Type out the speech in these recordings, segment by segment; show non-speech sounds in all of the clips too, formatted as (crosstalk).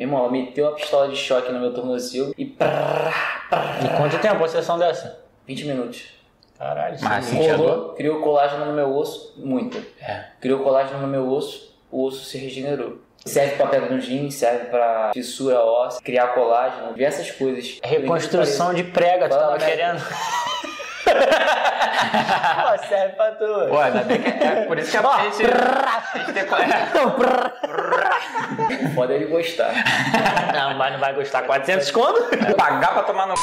Meu irmão, ela meteu a pistola de choque no meu tornozelo e. Prrr, prrr, E quanto tempo a sessão dessa? 20 minutos. Caralho, Mas sim. sentia Colou- criou colágeno no meu osso, muito. É. Criou colágeno no meu osso, o osso se regenerou. Serve pra pedra no rim, serve pra fissura óssea, criar colágeno, diversas coisas. Reconstrução de prega, tu tava querendo. (laughs) (laughs) Pô, serve pra tu. Pô, ainda bem que é por isso que a gente, a gente tem foda é ele gostar. Não, mas não vai gostar. 400 conto? pagar pra tomar no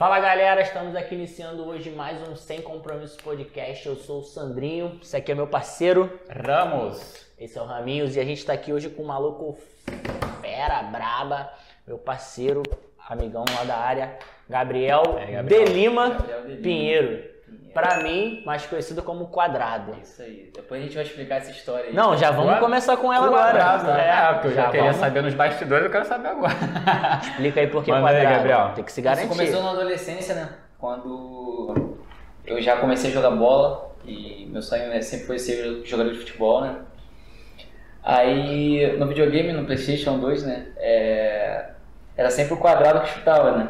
Fala galera, estamos aqui iniciando hoje mais um Sem Compromisso Podcast. Eu sou o Sandrinho, esse aqui é meu parceiro, Ramos. esse é o Raminhos e a gente tá aqui hoje com um maluco fera, braba, meu parceiro, amigão lá da área, Gabriel, É, Gabriel. de Lima Gabriel de Lima. Pinheiro. Pra mim, mais conhecido como Quadrado. Isso aí. Depois a gente vai explicar essa história aí. Não, já vamos começar com ela Quadrado, agora. né? É, porque eu já, queria vamos. saber nos bastidores, eu quero saber agora. (laughs) Explica aí por que Manda aí, Quadrado. Gabriel. Tem que se Isso garantir. começou na adolescência, né? Quando eu já comecei a jogar bola e meu sonho né, sempre foi ser jogador de futebol, né? Aí no videogame, no Playstation 2, né? é, Era sempre o quadrado que chutava, né?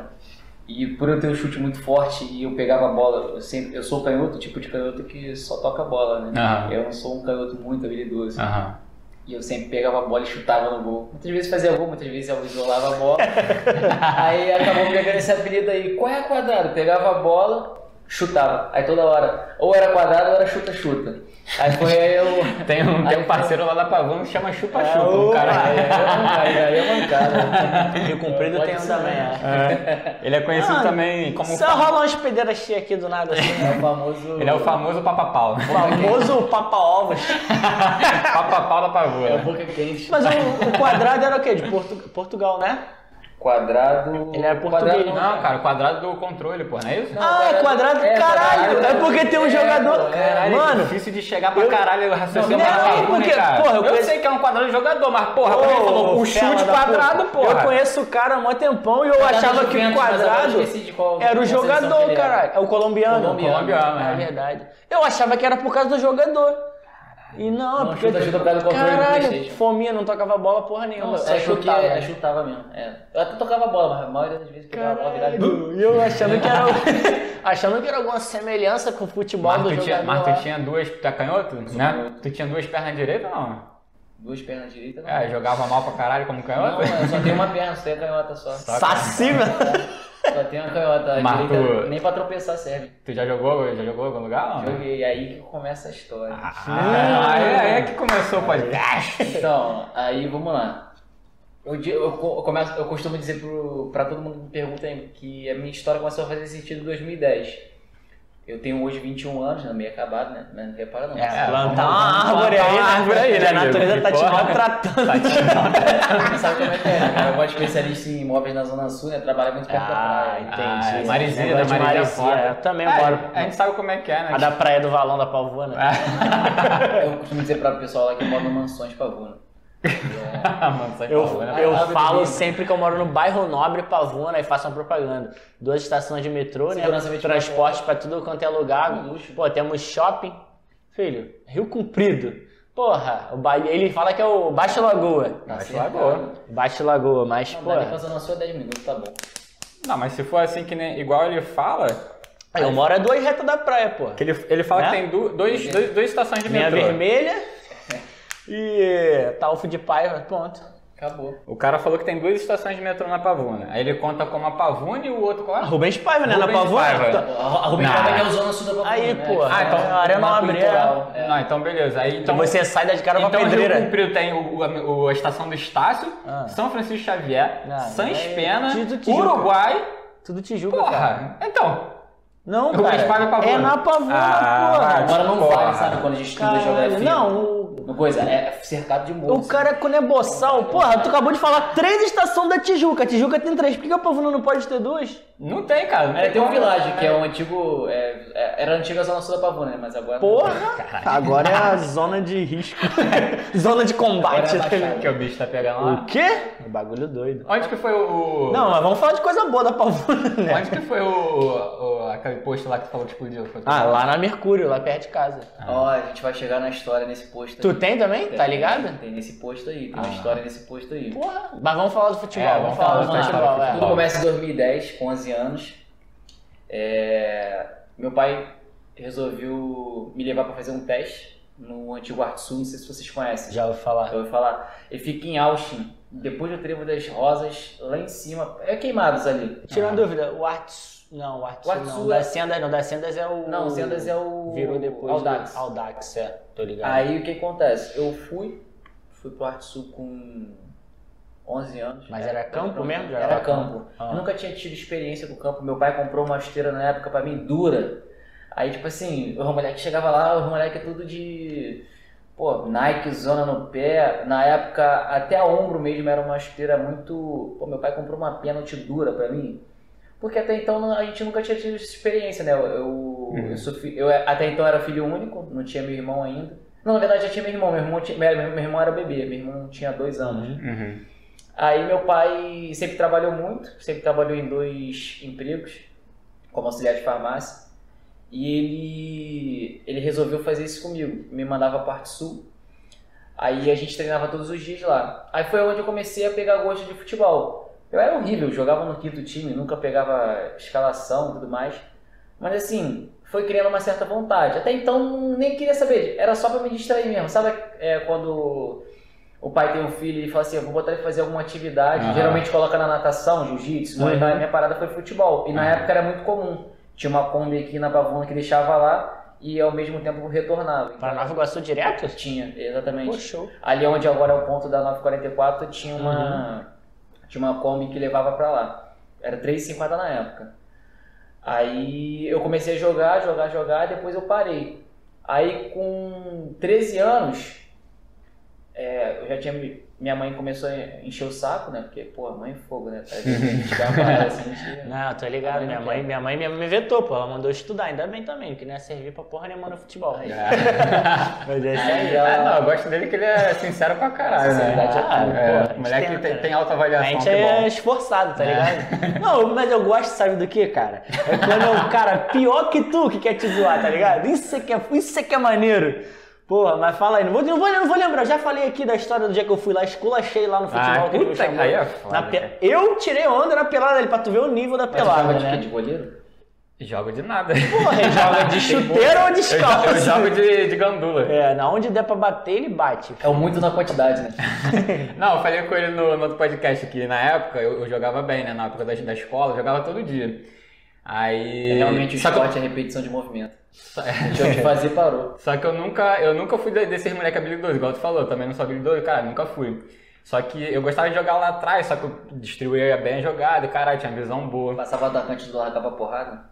E por eu ter um chute muito forte e eu pegava a bola, eu, sempre, eu sou canhoto, tipo de canhoto que só toca a bola, né? Aham. Eu não sou um canhoto muito habilidoso. Aham. E eu sempre pegava a bola e chutava no gol. Muitas vezes fazia gol, muitas vezes eu isolava a bola. (laughs) aí acabou pegando esse apelido aí. Qual é quadrado? Pegava a bola, chutava. Aí toda hora, ou era quadrado ou era chuta-chuta. Aí foi aí eu. (laughs) Tem um, tem um parceiro lá da Pavão que chama Chupa Chupa. Ah, um cara. Aí aí é mancada. Rio Comprido tem um também, é. É. Ele é conhecido Ah, também como. Só rola umas pedeiras cheias aqui do nada assim. É o famoso. Ele é o famoso papapau. O famoso papa-ovos. (laughs) papapau da É o pavoura. boca quente. Mas o, o quadrado era o quê? De Portu- Portugal, né? Quadrado. Ele é português, quadrado, Não, cara, o quadrado do controle, pô, não é isso? Não, ah, é quadrado, é, caralho. É porque tem um É, jogador. Caralho, é Mano, difícil de chegar pra eu- caralho o raciocínio Não, não, Pavuna, porque, cara. porra, eu eu conheço- sei que é um quadrado de jogador, mas porra, quando ele falou o chute quadrado, puta. porra. Eu conheço o cara há mó tempão e eu Quadrado achava que o quadrado qual- era o jogador, caralho. É o colombiano. Colombiano. Colombiano, É é. verdade. Eu achava que era por causa do jogador. E não, Não, porque. chuta, chuta por causa do controle Caralho, fominha, não tocava bola porra nenhuma. Não, só é chutava. é, chutava mesmo. É. Eu até tocava bola, mas a maioria das vezes pegava a bola virada. Caralho, E eu achando que era (laughs) achando que era alguma semelhança com o futebol Mas do tu, tinha, jogador. mas tu tinha duas, tu é canhoto, né? canhoto. Tu tinha duas pernas direitas ou não? Duas pernas direitas, não. É, jogava mal pra caralho como Não, canhoto? eu só tenho uma perna, só tenho a canhota só. Saci, velho. Só tenho a canhota. Mas tu- nem pra tropeçar serve. Tu já jogou, já jogou em algum lugar não? Joguei, aí que começa a história. Ah, aí, aí é que começou o podcast. Então, aí vamos lá. Eu, eu começo, eu costumo dizer pro, pra todo mundo que me pergunta que a minha história começou a fazer sentido em 2010. Eu tenho hoje 21 anos, né? meio acabado, né? Mas não repara não. É, plantar uma vamos árvore aí, uma né? árvore aí, né, a natureza amigo? tá te maltratando. Tá te- Sabe como é que é? né? cara? Eu gosto especialista em imóveis na Zona Sul, né? Trabalha muito perto da Ah, praia. entendi. Ah, de Marizia Marizia, foda. Eu também É, moro. A gente sabe como é que é, né? A da praia do Valão da Pavuna. (laughs) Eu costumo dizer pra pessoal lá que mora no Mansões Pavuna. (laughs) Mano, sai Eu, né? eu Árvore falo sempre que eu moro no bairro Nobre Pavuna e faço uma propaganda. Duas estações de metrô, né? Segurança 24 Transporte pra tudo quanto é lugar. Pô, temos shopping. Filho, Rio Comprido. Porra, o ba... ele fala que é o Baixo Lagoa. Tá Baixo. Lagoa. Baixo Lagoa, mas, Não, Sul é 10 minutos, tá bom. Não, mas se for assim que nem igual ele fala, Eu moro a duas retas da praia, pô. ele, ele fala Né? que tem du- dois, dois, duas estações de metrô. vermelha e Talfo de Paiva, ponto. Acabou. O cara falou que tem duas estações de metrô na Pavuna. Aí ele conta como a Pavuna e o outro qual é? Rubens Paiva, né? Na Rubens Pavuna. Paiva. Tá- A Rubens Não. Paiva é o Zona Sul da Pavuna, Aí, né? pô. Ah, então, a Arena marco Nobre é. é. Não, então beleza. Aí então, Então você sai da de cara pra então Rio pedreira. Comprido tem o, o- a estação do Estácio, Ah. São Francisco Xavier, Ah, Sans é Pena. Uruguai. Tudo Tijuca, cara. Porra, então. Não, cara. É. É na Pavuna, Ah, Agora não Porra. sabe? Quando a gente estuda Caralho, geografia. Não, o, No coisa, é cercado de morro. O cara quando é boçal, porra, tu acabou de falar três estações da Tijuca. A Tijuca tem três. Por que a Pavuna não pode ter duas? Não tem, cara. Não É, tem um világio, que é o antigo. é, é, era a antiga Zona Sul da Pavuna, né? Mas agora. Porra! Agora é a zona de risco. (laughs) zona de combate. Agora é tá? Que o bicho tá pegando lá. O quê? Um bagulho doido. Onde que foi o. Não, mas vamos falar de coisa boa da Pavuna, né? Onde que foi o, o- aquele posto lá que tu falou que explodiu? Foi Ah, lá na Mercúrio, lá perto de casa. Ó, a gente vai chegar na história nesse posto aí. Tu tem também? Tá Tem, ligado? Tem nesse posto aí, tem Ah. uma história nesse posto aí. Porra. Mas vamos falar do futebol. É, vamos vamos falar falar do futebol, do é. Tudo começa em 2010, com 11 anos. É, Meu pai resolveu me levar para fazer um teste no antigo Arte Sul, não sei se vocês conhecem. Já ouvi falar. Eu ouvi falar. Ele fica em Austin, depois do Trevo das Rosas, lá em cima. É queimados ali. Tirando dúvida, o Arts. Não, o Arts O Arts não. Sul Da é- Sendas, não, da Sendas é o. Não, o Sendas é o. Virou depois. Audax. Do... Audax, é. Tô ligado. Aí o que acontece? Eu fui, fui pro Arte Sul com 11 anos. Mas era campo mesmo? Era era campo. Ah. Eu nunca tinha tido experiência com campo. Meu pai comprou uma esteira na época pra mim dura. Aí, tipo assim, os moleques chegava lá, os moleques tudo de. Pô, Nike, zona no pé. Na época, até a ombro mesmo era uma esteira muito. Pô, meu pai comprou uma pênalti dura pra mim. Porque até então a gente nunca tinha tido essa experiência, né? Eu, eu, eu sou eu até então era filho único, não tinha meu irmão ainda. Não, na verdade já tinha meu irmão. Meu irmão, tinha, meu, meu irmão era bebê, meu irmão tinha dois anos. Uhum. Aí meu pai sempre trabalhou muito, sempre trabalhou em dois empregos, como auxiliar de farmácia. E ele, ele resolveu fazer isso comigo. Me mandava para parte sul. Aí a gente treinava todos os dias lá. Aí foi onde eu comecei a pegar gosto de futebol. Eu era horrível, jogava no quinto time, nunca pegava escalação e tudo mais. Mas assim, foi criando uma certa vontade. Até então nem queria saber, era só para me distrair mesmo. Sabe é, quando o pai tem um filho e fala assim, eu vou botar ele fazer alguma atividade, Aham. geralmente coloca na natação, jiu-jitsu, mas Uhum. a minha parada foi futebol. E na Aham. época era muito comum. Tinha uma Kombi aqui na Pavuna que deixava lá e ao mesmo tempo retornava. Pra Nova Iguaçu direto? Tinha, exatamente. Pô. Ali onde agora é o ponto da 944, tinha uma, tinha uma Kombi que levava pra lá. Era 3,50 na época. Aí eu comecei a jogar, jogar, jogar, depois eu parei. Aí com 13 anos, é, eu já tinha. me- Minha mãe começou a encher o saco, né? Porque, pô, mãe é fogo, né? Vezes a gente dá assim, a gente- Não, tô ligado. Também Minha mãe, quero. minha mãe me- vetou, pô. Ela mandou estudar, ainda bem também, que não ia servir pra porra nenhuma no futebol. Aí. (laughs) Mas é isso Aí Ah, não, eu gosto dele que ele é sincero pra caralho, né? É tudo, É, pô, a gente moleque tenta, tem, né? tem alta A avaliação, gente que é bom. esforçado, tá ligado? (laughs) Não, mas eu gosto, sabe do que, cara? É quando é o cara pior que tu que quer te zoar, tá ligado? Isso é que é, isso é, que é maneiro. Porra, mas fala aí, não vou, não, vou, não vou lembrar, eu já falei aqui da história do dia que eu fui lá, esculachei lá no futebol Ah, que puta, chamou. aí é foda, Na pe-. Eu tirei onda na pelada ali, pra tu ver o nível da Mas pelada, jogava de quê? né? De goleiro? Jogo de nada. Porra, (laughs) ele joga de chuteiro ou Eu, descalço? eu jogo de, de gandula. É, na onde der pra bater, ele bate. É o muito na quantidade, né? (laughs) (laughs) Não, eu falei com ele no, no outro podcast que na época eu, eu jogava bem, né? Na época da, da escola, eu jogava todo dia. Aí. Realmente o só que, eu- esporte é repetição de movimento. Deixou (laughs) de fazer, parou. só que eu nunca, eu nunca fui de- desses moleque habilidoso, igual tu falou, também não sou habilidoso, cara, nunca fui. Só que eu gostava de jogar lá atrás, só que eu distribuía bem a jogada, caralho, tinha visão boa. Passava o atacante do lado, dava porrada.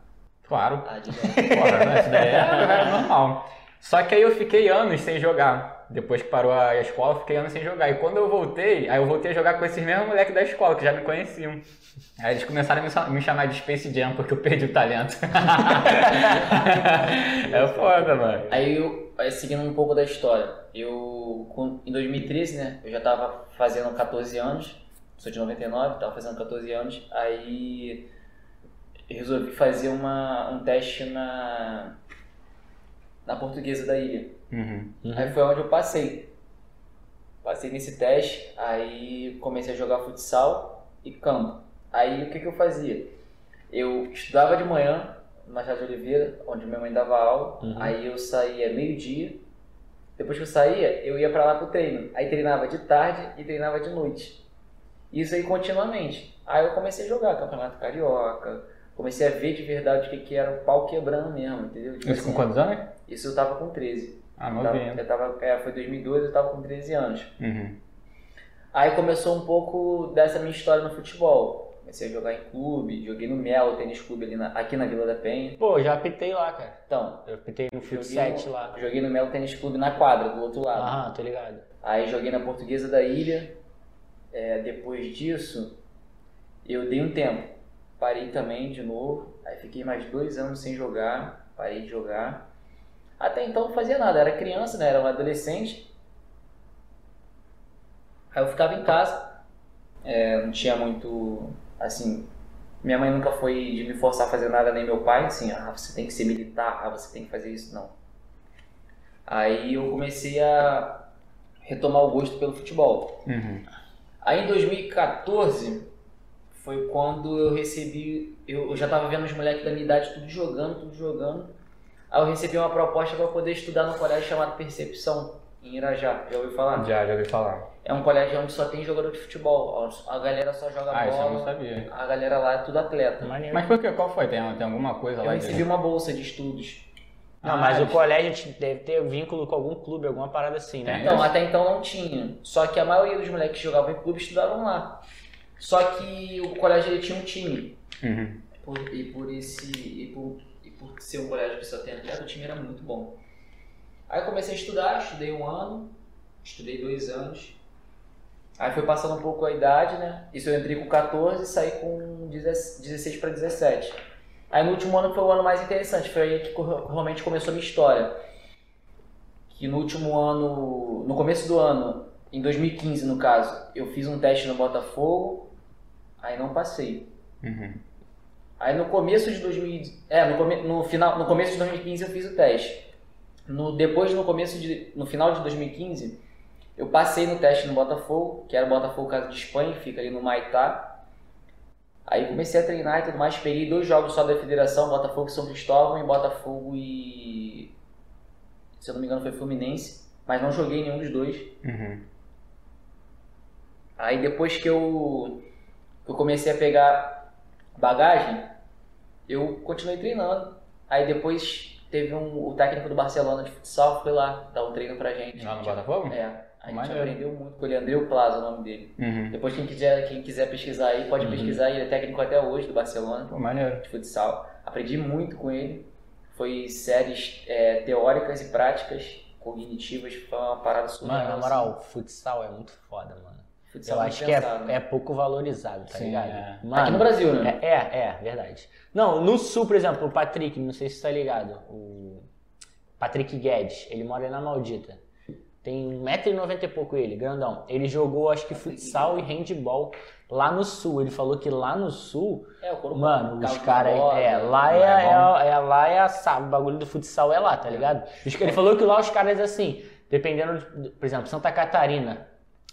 Claro. Ah, de (laughs) Porra, né? Isso daí era, era normal. Só que aí eu fiquei anos sem jogar. Depois que parou a escola, eu fiquei anos sem jogar. E quando eu voltei, aí eu voltei a jogar com esses mesmos moleques da escola, que já me conheciam. Aí eles começaram a me, chamar de Space Jam, porque eu perdi o talento. (laughs) é foda, mano. Aí, eu, aí, seguindo um pouco da história, eu, em 2013, né, eu já tava fazendo 14 anos, sou de 99, tava fazendo 14 anos, aí resolvi fazer uma, um teste na, na portuguesa da ilha. Uhum. Aí foi onde eu passei. Passei nesse teste, aí comecei a jogar futsal e campo. Aí o que, que eu fazia? Eu estudava de manhã no Machado de Oliveira, onde minha mãe dava aula. Uhum. Aí eu saía meio-dia. Depois que eu saía, eu ia pra lá pro treino. Aí treinava de tarde e treinava de noite. Isso aí continuamente. Aí eu comecei a jogar Campeonato Carioca. Comecei a ver de verdade o que, que era o pau quebrando mesmo, entendeu? Tipo Isso com assim, quantos anos? Isso eu tava com 13. Ah, Eu tava, ainda. eu tava, é, foi 2012, eu tava com 13 anos. Uhum. Aí começou um pouco dessa minha história no futebol. Comecei a jogar em clube, joguei no Melo Tênis Clube ali na- aqui na Vila da Penha. Pô, já apitei lá, cara. Então, Eu apitei no joguei 7 no, lá. joguei no Melo Tênis Clube na quadra, do outro lado. Aham, tô ligado. Aí joguei na Portuguesa da Ilha. É, depois disso, eu dei um tempo. Parei também de novo. Aí fiquei mais dois anos sem jogar. Parei de jogar. Até então não fazia nada. Era criança, né? Era um adolescente. Aí eu ficava em casa. É, não tinha muito. Assim. Minha mãe nunca foi de me forçar a fazer nada, nem meu pai. Assim, ah, você tem que ser militar. Ah, você tem que fazer isso. Não. Aí eu comecei a retomar o gosto pelo futebol. Uhum. Aí em 2014 foi quando eu recebi. Eu, eu já tava vendo os moleques da minha idade tudo jogando, tudo jogando. Aí eu recebi uma proposta para poder estudar num colégio chamado Percepção, em Irajá. Já ouviu falar? Já, já ouvi falar. É um colégio onde só tem jogador de futebol. A galera só joga Ah, isso eu não bola. sabia. A galera lá é tudo atleta. Maneiro. Mas por que? Qual foi? Tem, tem alguma coisa Eu lá? recebi uma bolsa de estudos. Não, Ah, mas o eles- colégio deve ter vínculo com algum clube, alguma parada assim, né? Então, até então não tinha. Só que a maioria dos moleques que jogavam em clube estudavam lá. Só que o colégio ele tinha um time. Uhum. Por- e por esse e por, e por ser um colégio que só tem atleta, o time era muito bom. Aí eu comecei a estudar, estudei um ano, estudei dois anos. Aí foi passando um pouco a idade, né? Isso eu entrei com 14 e saí com 16 para 17. Aí no último ano foi o ano mais interessante, foi aí que realmente começou a minha história. Que no último ano, no começo do ano, em 2015 no caso, eu fiz um teste no Botafogo, aí não passei. Uhum. Aí no começo de 2000, é, no, come, no final, no começo de 2015 eu fiz o teste. No depois no começo de no final de 2015, eu passei no teste no Botafogo, que era o Botafogo Casa de Espanha, fica ali no Maitá. Aí comecei a treinar e tudo mais, peguei dois jogos só da federação, Botafogo e São Cristóvão e Botafogo e se eu não me engano foi Fluminense, mas não joguei nenhum dos dois. Uhum. Aí depois que eu, eu comecei a pegar bagagem, eu continuei treinando. Aí depois teve um, o técnico do Barcelona de futsal foi lá dar um treino pra gente. Lá no Botafogo? É, a gente aprendeu muito com ele, Andreu Plaza, o nome dele. Uhum. Depois quem quiser, quem quiser pesquisar aí, pode Uhum. pesquisar, ele é técnico até hoje do Barcelona Pô, maneiro. de futsal. Aprendi muito com ele. Foi séries é, teóricas e práticas, cognitivas, foi uma parada surreal. Mano, na assim. moral, futsal é muito foda, mano. Futsal Eu acho que é, né? é pouco valorizado, tá Sim, ligado? é. Mano, Aqui no Brasil, né? É, é, é, verdade. Não, no sul, por exemplo, o Patrick, não sei se você tá ligado, o Patrick Guedes, ele mora na Maldita. Tem 1,90m e pouco ele, grandão. Ele jogou, acho que futsal e handball lá no sul. Ele falou que lá no sul, É, mano, os caras. Barbosa, É, lá é, é é, é- lá é a, sabe, o bagulho do futsal é lá, tá ligado? Os- Ele falou que lá os caras, assim, dependendo, de- por exemplo, Santa Catarina,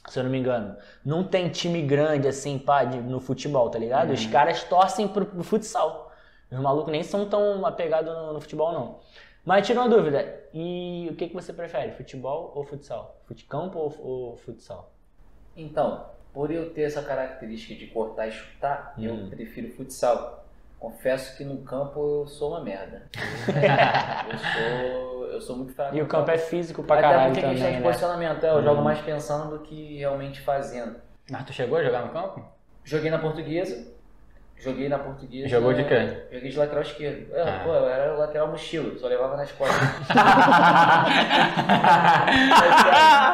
se eu não me engano, não tem time grande assim, pá, de- no futebol, tá ligado? Os caras torcem pro, pro futsal. Os malucos nem são tão apegados no, no futebol, não. Mas tira uma dúvida, e o que, que você prefere, futebol ou futsal? Futecampo ou, ou futsal? Então, por eu ter essa característica de cortar e chutar, Hum. eu prefiro futsal. Confesso que no campo eu sou uma merda. (laughs) eu, sou, eu sou muito fraco. E o campo é físico pra Até caralho porque questão também, de né? posicionamento, é, eu jogo mais pensando do que realmente fazendo. Mas tu chegou a jogar no campo? Joguei na portuguesa. Joguei na portuguesa. Jogou de quê? Joguei de lateral esquerdo. É, Ah. pô, eu era lateral mochila, só levava nas costas. (laughs)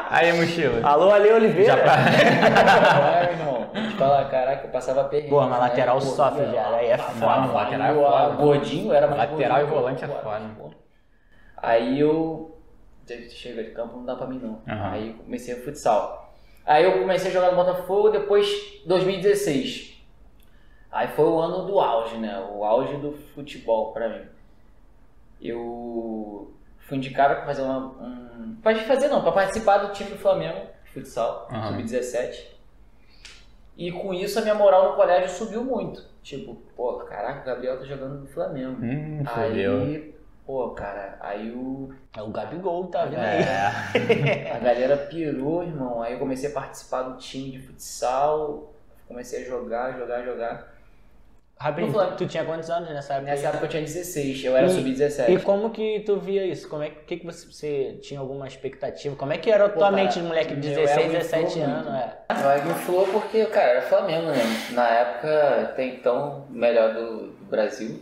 Aí, mochila. Alô, Ale Oliveira? Já pra... Ai, irmão, te falar, caraca, eu passava perrengue. Pô, mas né? lateral Pô, sofre, lá, aí é foda. Não, lateral é e foda. Gordinho era mais Lateral gordinho, e volante é foda. pô. Aí eu. Chega de campo, não dá pra mim não. Aham. Aí eu comecei o futsal. Aí eu comecei a jogar no Botafogo depois 2016. Aí foi o ano do auge, né? O auge do futebol pra mim. Eu fui indicado pra fazer uma. Um... Pra fazer não, pra participar do time do Flamengo de futsal, Aham. sub-17. E com isso a minha moral no colégio subiu muito. Tipo, pô, caraca, o Gabriel tá jogando no Flamengo. Hum. Aí, pô, cara, aí o, É o Gabigol, tá vindo aí. É. (laughs) a galera pirou, irmão. Aí eu comecei a participar do time de futsal. Comecei a jogar, jogar, jogar. Rapidinho, tu tinha quantos anos nessa época? Nessa época eu tinha 16, eu era E- sub-17. E como que tu via isso? Como é que, que, você, você tinha alguma expectativa? Como é que era a tua Pô, mente de moleque de meu 16, ego 17 inflou anos? É. Mas me influou porque, cara, era Flamengo, né? Na época, até então, melhor do, do Brasil.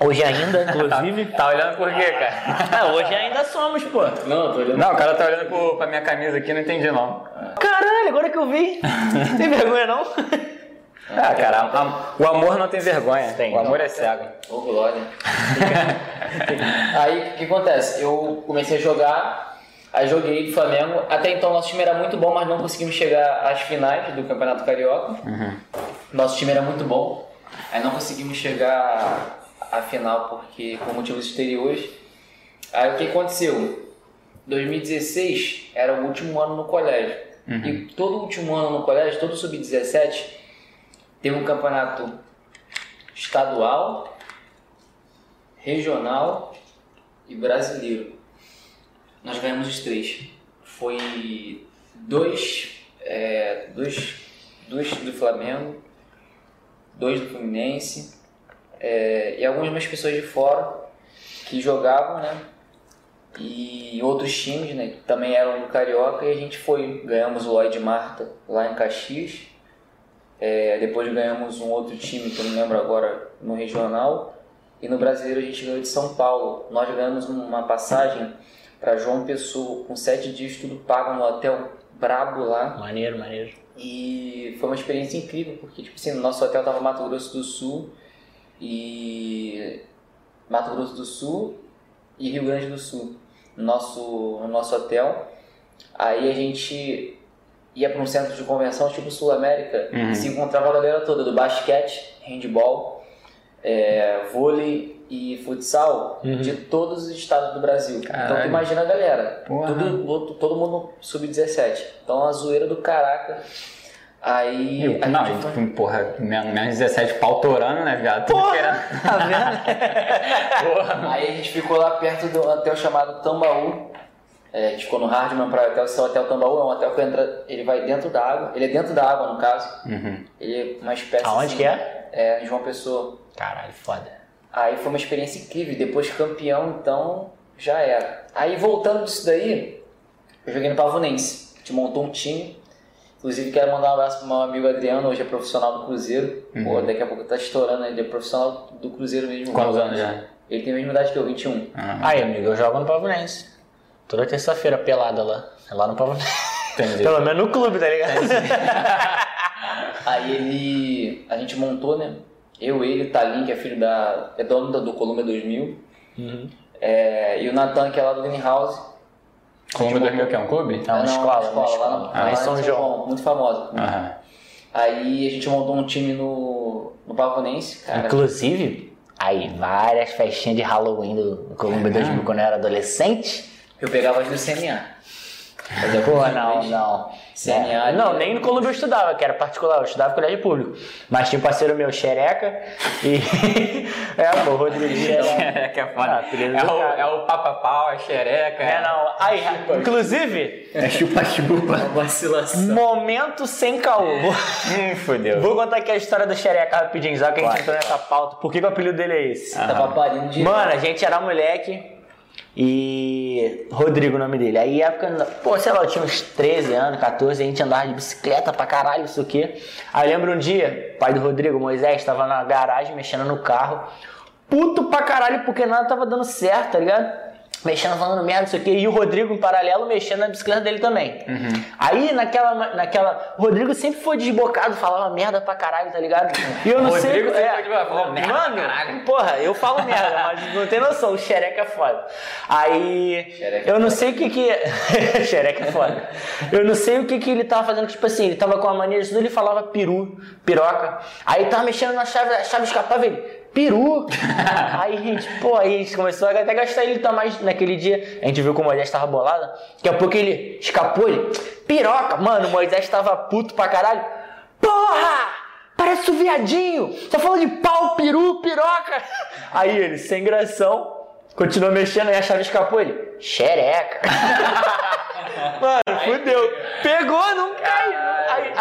Hoje ainda, (laughs) inclusive. Tá olhando por quê, cara? Ah, hoje ainda somos, pô. Não, eu tô olhando. Não, o cara tá olhando pro, pra minha camisa aqui, não entendi não. Caralho, agora que eu vi. Tem vergonha não? Ah, cara, a- o amor não tem vergonha. Tem. o amor é cego. Ô, Glória. (laughs) aí, o que acontece? Eu comecei a jogar, aí joguei do Flamengo. Até então, nosso time era muito bom, mas não conseguimos chegar às finais do Campeonato Carioca. Nosso time era muito bom, aí não conseguimos chegar à final porque por motivos exteriores. Aí, o que aconteceu? 2016 era o último ano no colégio. E todo último ano no colégio, todo sub-17, teve um campeonato estadual, regional e brasileiro. Nós ganhamos os três. Foi dois, é, dois, dois do Flamengo, dois do Fluminense é, e algumas pessoas de fora que jogavam, né? E outros times, né? Que também eram do Carioca e a gente foi. Ganhamos o Lloyd Marta lá em Caxias. É, depois ganhamos um outro time que eu não lembro agora no regional. E no brasileiro a gente ganhou de São Paulo. Nós ganhamos uma passagem para João Pessoa com sete dias tudo pago no hotel brabo lá. Maneiro, maneiro. E foi uma experiência incrível, porque tipo assim, no nosso hotel tava Mato Grosso do Sul e Mato Grosso do Sul e Rio Grande do Sul. No nosso, no nosso hotel. Aí a gente ia para um centro de convenção tipo Sul América Uhum. e se encontrava a galera toda do basquete, handball, é, vôlei e futsal Uhum. de todos os estados do Brasil. Então tu Caralho. imagina a galera, tudo, todo mundo sub-17. Então a zoeira do caraca. Aí Eu, não, gente foi- porra, menos menos 17 pau torando, né, viado? Porra! querendo- Tá vendo? (laughs) Porra. Aí a gente ficou lá perto do hotel chamado Tambaú. É, a gente ficou no Hardman para hotel, esse hotel Tambaú é um hotel que entra, ele vai dentro da água, ele é dentro da água no caso. Uhum. Ele é uma espécie Aonde assim, que é? É, em João Pessoa. Caralho, foda. Aí foi uma experiência incrível, depois campeão, então já era. Aí voltando disso daí, eu joguei no Pavonense. A gente montou um time. Inclusive quero mandar um abraço pro meu amigo Adriano, hoje é profissional do Cruzeiro. Pô, daqui a pouco tá estourando, ele é profissional do Cruzeiro mesmo. Quantos anos já? Ele tem a mesma idade que eu, 21. Ah, Aí, amigo, eu jogo no Pavonense. Toda terça-feira pelada lá. É lá no Pavonense. entendi. Pelo menos no clube, tá ligado? (laughs) Aí ele. A gente montou, né? Eu, ele, o Talim, que é filho da. é dono da- do Columbia 2000. Uhum. É, e o Nathan, que é lá do Green House. Colômbia 2000 que é um clube? É uma Não, escola, uma uma lá, escola. no- Ah, lá em São João. Muito famosa. Aham. Aí a gente montou um time no, no Pavonense, cara. Inclusive, aí, várias festinhas de Halloween do do Colômbia 2000 quando eu era adolescente. Eu pegava as do CNA. Fazia Pô, não, não. CNA É. Não, nem no Colômbia eu estudava, que era particular, eu estudava colégio público. Mas tinha um parceiro meu, Xereca, e. (laughs) é, pô, Rodrigo Xereca. Xereca é Ah, foda. apelido É o, é o papa-pau, a xereca. É, não. Aí, inclusive, É chupa-chupa. (laughs) Vacilação. momento sem caô. Vou, hum, fodeu. vou contar aqui a história do Xereca rapidinho, já que a gente entrou nessa pauta. Por que, que o apelido dele é esse? Tava parindo de. Mano, a gente era moleque e. Rodrigo o nome dele. Aí, época, pô, sei lá, eu tinha uns 13 anos, 14, a gente andava de bicicleta pra caralho, isso aqui. Aí lembro um dia, pai do Rodrigo, Moisés, tava na garagem mexendo no carro, puto pra caralho, porque nada tava dando certo, tá ligado? Mexendo, falando merda, isso aqui. E o Rodrigo, em paralelo, mexendo na bicicleta dele também. Aí, naquela, naquela. O Rodrigo sempre foi desbocado, falava merda pra caralho, tá ligado? E eu não sei. Rodrigo sempre é, foi desbocado, falava merda Mano, caralho. porra, eu falo merda, mas não tem noção, o xereca é foda. Aí, Xereca eu não sei o que que... (laughs) xereca é foda. Eu não sei o que que ele tava fazendo, tipo assim, ele tava com a mania de tudo, ele falava peru, piroca. Aí tava mexendo na chave, a chave escapava, ele... Peru! (laughs) aí, gente, pô, aí a gente começou a até gastar ele tá mais naquele dia. A gente viu que o Moisés tava bolado. Daqui a pouco ele escapou, ele. Piroca! Mano, o Moisés tava puto pra caralho. Porra! Parece um viadinho! Tá falando de pau, peru, piroca! (laughs) Aí ele, sem gração, continuou mexendo e a chave escapou. Ele, xereca! (laughs) Mano, fudeu. Pegou, não caiu.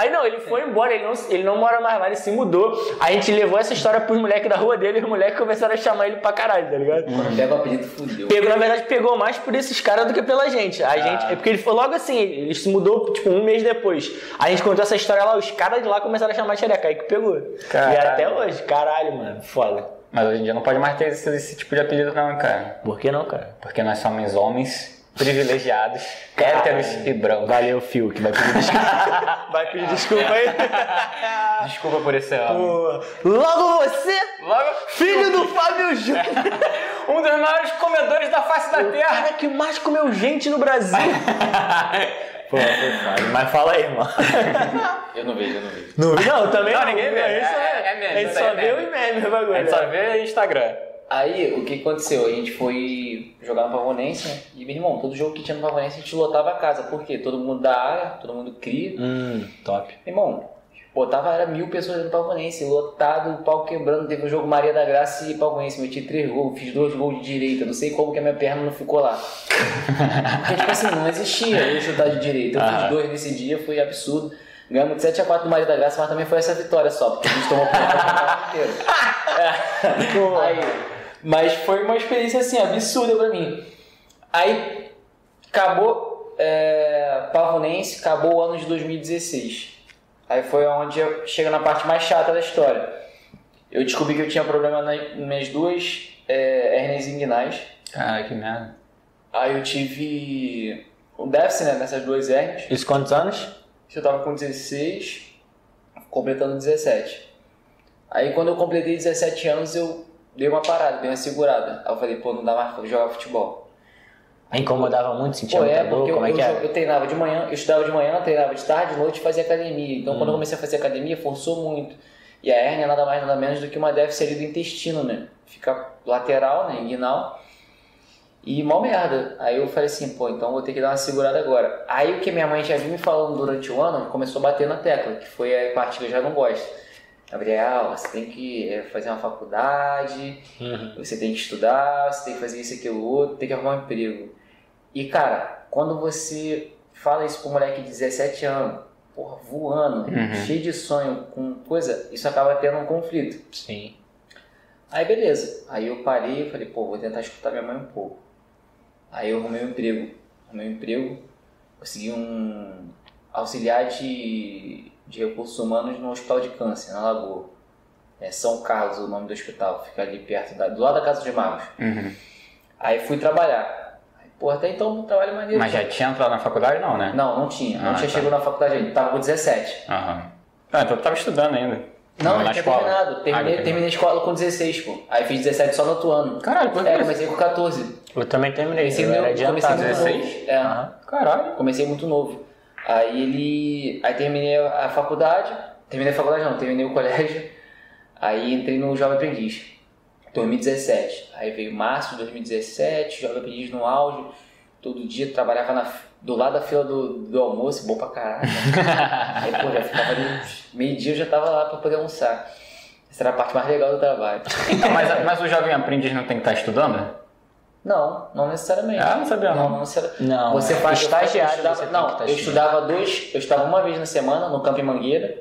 Aí, não, ele foi embora, ele não, ele não mora mais lá, ele se mudou. A gente levou essa história pros moleques da rua dele e os moleques começaram a chamar ele pra caralho, tá ligado? Quando pega o apelido, fudeu. Pegou, na verdade, pegou mais por esses caras do que pela gente. A gente. É porque ele foi logo assim, ele se mudou, tipo, um mês depois. A gente contou essa história lá, os caras de lá começaram a chamar de xereca, aí que pegou. Caralho. E até hoje, caralho, mano, foda. Mas hoje em dia não pode mais ter esse, esse tipo de apelido não, cara. Por que não, cara? Porque nós somos homens privilegiados, héteros e brancos. Valeu, Fio, que vai pedir desculpa. (laughs) vai pedir desculpa aí. Desculpa por esse ano. Logo você, Logo, filho do Fábio Júnior. (laughs) um dos maiores comedores da face da O terra. cara que mais comeu gente no Brasil. (laughs) Pô, foi. Mas fala aí, irmão. Eu não vejo, eu não vejo. Não, não também Não, não. ninguém vê. É, isso É- é, é meme, A gente isso aí só é vê meme. o meme, bagulho. A gente só vê Instagram. Aí, o que aconteceu? A gente foi jogar no Pavonense, né? E, meu irmão, todo jogo que tinha no Pavonense, a gente lotava a casa. Por quê? Todo mundo da área, todo mundo cria. Hum, top. Meu irmão, botava era mil pessoas no Pavonense, lotado, o pau quebrando. Teve o jogo Maria da Graça e Pavonense. Meti três gols, fiz dois gols de direita. Não sei como que a minha perna não ficou lá. (laughs) Porque, tipo assim, não existia eu chutar de direita. Eu Aham. fiz dois nesse dia, foi absurdo. Ganhamos de 7x4 no Maria da Graça, mas também foi essa vitória só, porque a gente tomou ponto o campeonato inteiro. (laughs) É. Aí, mas foi uma experiência assim, absurda pra mim. Aí acabou é, Pavonense, acabou o ano de 2016. Aí foi onde eu chego na parte mais chata da história. Eu descobri que eu tinha problema nas minhas duas é, hérnias inguinais. Cara, que merda. Aí eu tive um déficit né, nessas duas hérnias. Isso quantos anos? Eu tava com 16, completando 17. Aí quando eu completei 17 anos, eu dei uma parada, dei uma segurada. Aí eu falei, pô, não dá mais pra jogar futebol. Incomodava muito, sentia Pô, muita é, dor, eu, como é eu, que jo- era? eu treinava de manhã, eu estudava de manhã, treinava de tarde, de noite e fazia academia. Então Hum. quando eu comecei a fazer academia, forçou muito. E a hérnia é nada mais nada menos do que uma déficit ali do intestino, né? Fica lateral, né? Inguinal. E mó merda. Aí eu falei assim, pô, então vou ter que dar uma segurada agora. Aí o que minha mãe já vinha me falando durante o ano, começou a bater na tecla, que foi a parte que eu já não gosto. Gabriel, você tem que eh, fazer uma faculdade, Uhum. você tem que estudar, você tem que fazer isso, aquilo, outro, tem que arrumar um emprego. E cara, quando você fala isso pro moleque de 17 anos, porra, voando, Uhum. cheio de sonho, com coisa, isso acaba tendo um conflito. Sim. Aí beleza. Aí eu parei e falei, pô, vou tentar escutar minha mãe um pouco. Aí eu arrumei um emprego. Arrumei um emprego, consegui um auxiliar de, de recursos humanos no hospital de câncer, na Lagoa. É São Carlos o nome do hospital, fica ali perto, da, do lado da Casa dos Magos. Uhum. Aí fui trabalhar. Aí, pô, até então um trabalho maneiro. Mas já tinha entrado na faculdade, não, né? Não, não tinha. Não Ah, tinha tá. chegado na faculdade ainda. Tava com 17. Aham. Ah, então tu tava estudando ainda. Não, não tinha escola. terminado. Ah, Terminei, já terminei a escola com 16, pô. Aí fiz 17 só no outro ano. Caralho, que É, comecei com 14. Eu também terminei, Comecei, eu meu, era comecei adiantado. muito 16? novo. É, Aham. Caralho. comecei muito novo. Aí ele. Aí terminei a faculdade. Terminei a faculdade não, terminei o colégio. Aí entrei no Jovem Aprendiz. 2017. Aí veio março de 2017, Jovem Aprendiz no auge. Todo dia trabalhava na, do lado da fila do, do almoço, bom pra caralho. (laughs) Aí, pô, já ficava ali. Meio-dia eu já tava lá pra poder almoçar. Essa era a parte mais legal do trabalho. Então, mas, mas o jovem aprendiz não tem que estar estudando? Não, não necessariamente. Ah, não sabia, não. Não, não necessariamente. Não, Você é. faz Estagiário eu estudava, Não, eu estudava dois. Eu estava uma vez na semana no Campo em Mangueira.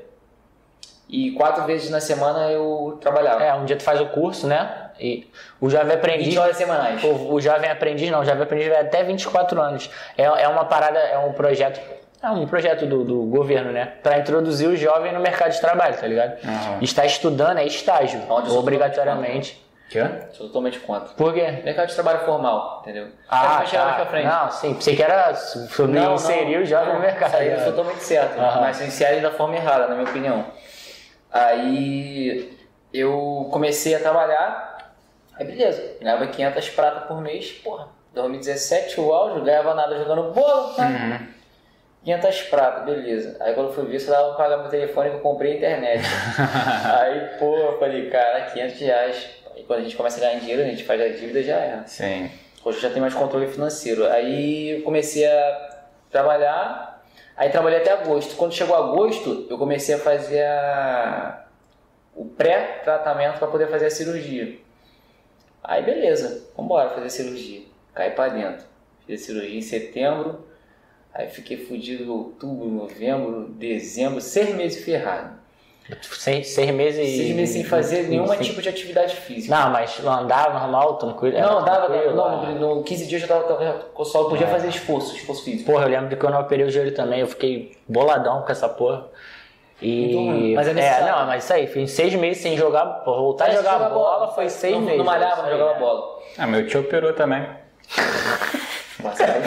E quatro vezes na semana eu trabalhava. É, um dia tu faz o curso, né? E o Jovem Aprendiz. 20 horas semanais. O, o Jovem Aprendiz não, o Jovem Aprendiz vai até 24 anos. É, é uma parada, é um projeto. É um projeto do, do governo, né? Pra introduzir o jovem no mercado de trabalho, tá ligado? Aham. Está estudando, é estágio, obrigatoriamente. Quê? Sou totalmente contra. Por quê? Mercado de trabalho formal, entendeu? Ah, chegar mais tá. pra frente. Não, sim, pensei que era sobre inserir o jovem não, no mercado. Isso aí é totalmente certo. Aham. Mas inserem da forma errada, na minha opinião. Aí eu comecei a trabalhar, aí beleza, ganhava 500 prata por mês, porra, 2017 o auge, ganhava nada jogando bola, né? Uhum. 500 prata, beleza. Aí quando eu fui ver, só dava pra pagar meu telefone que eu comprei a internet. (laughs) aí, pô, eu falei, cara, 500 reais. Aí quando a gente começa a ganhar dinheiro, a gente faz a dívida, já é. Sim. Hoje eu já tenho mais controle financeiro. Aí eu comecei a trabalhar, aí trabalhei até agosto. Quando chegou agosto, eu comecei a fazer a- o pré-tratamento para poder fazer a cirurgia. Aí beleza, vambora fazer a cirurgia. Caí para dentro. Fiz a cirurgia em setembro, Aí fiquei fudido outubro, novembro, dezembro, seis meses ferrado. Seis, seis meses. Seis meses sem fazer nenhum Sim. tipo de atividade física. Não, mas andava normal, tranquilo. Não, dava, tranquilo, não, ah. no, no 15 dias eu já tava, só podia fazer esforço, esforço físico. Porra, eu lembro de quando eu operei o joelho também, eu fiquei boladão com essa porra. E. Ruim, mas é é, necessário. não, mas isso aí, fiz seis meses sem jogar, porra, voltar a Aí, jogar joga bola, foi seis não, meses. Não malhava, não jogava né? bola. Ah, meu tio operou também. (laughs) (laughs) Nossa, fora.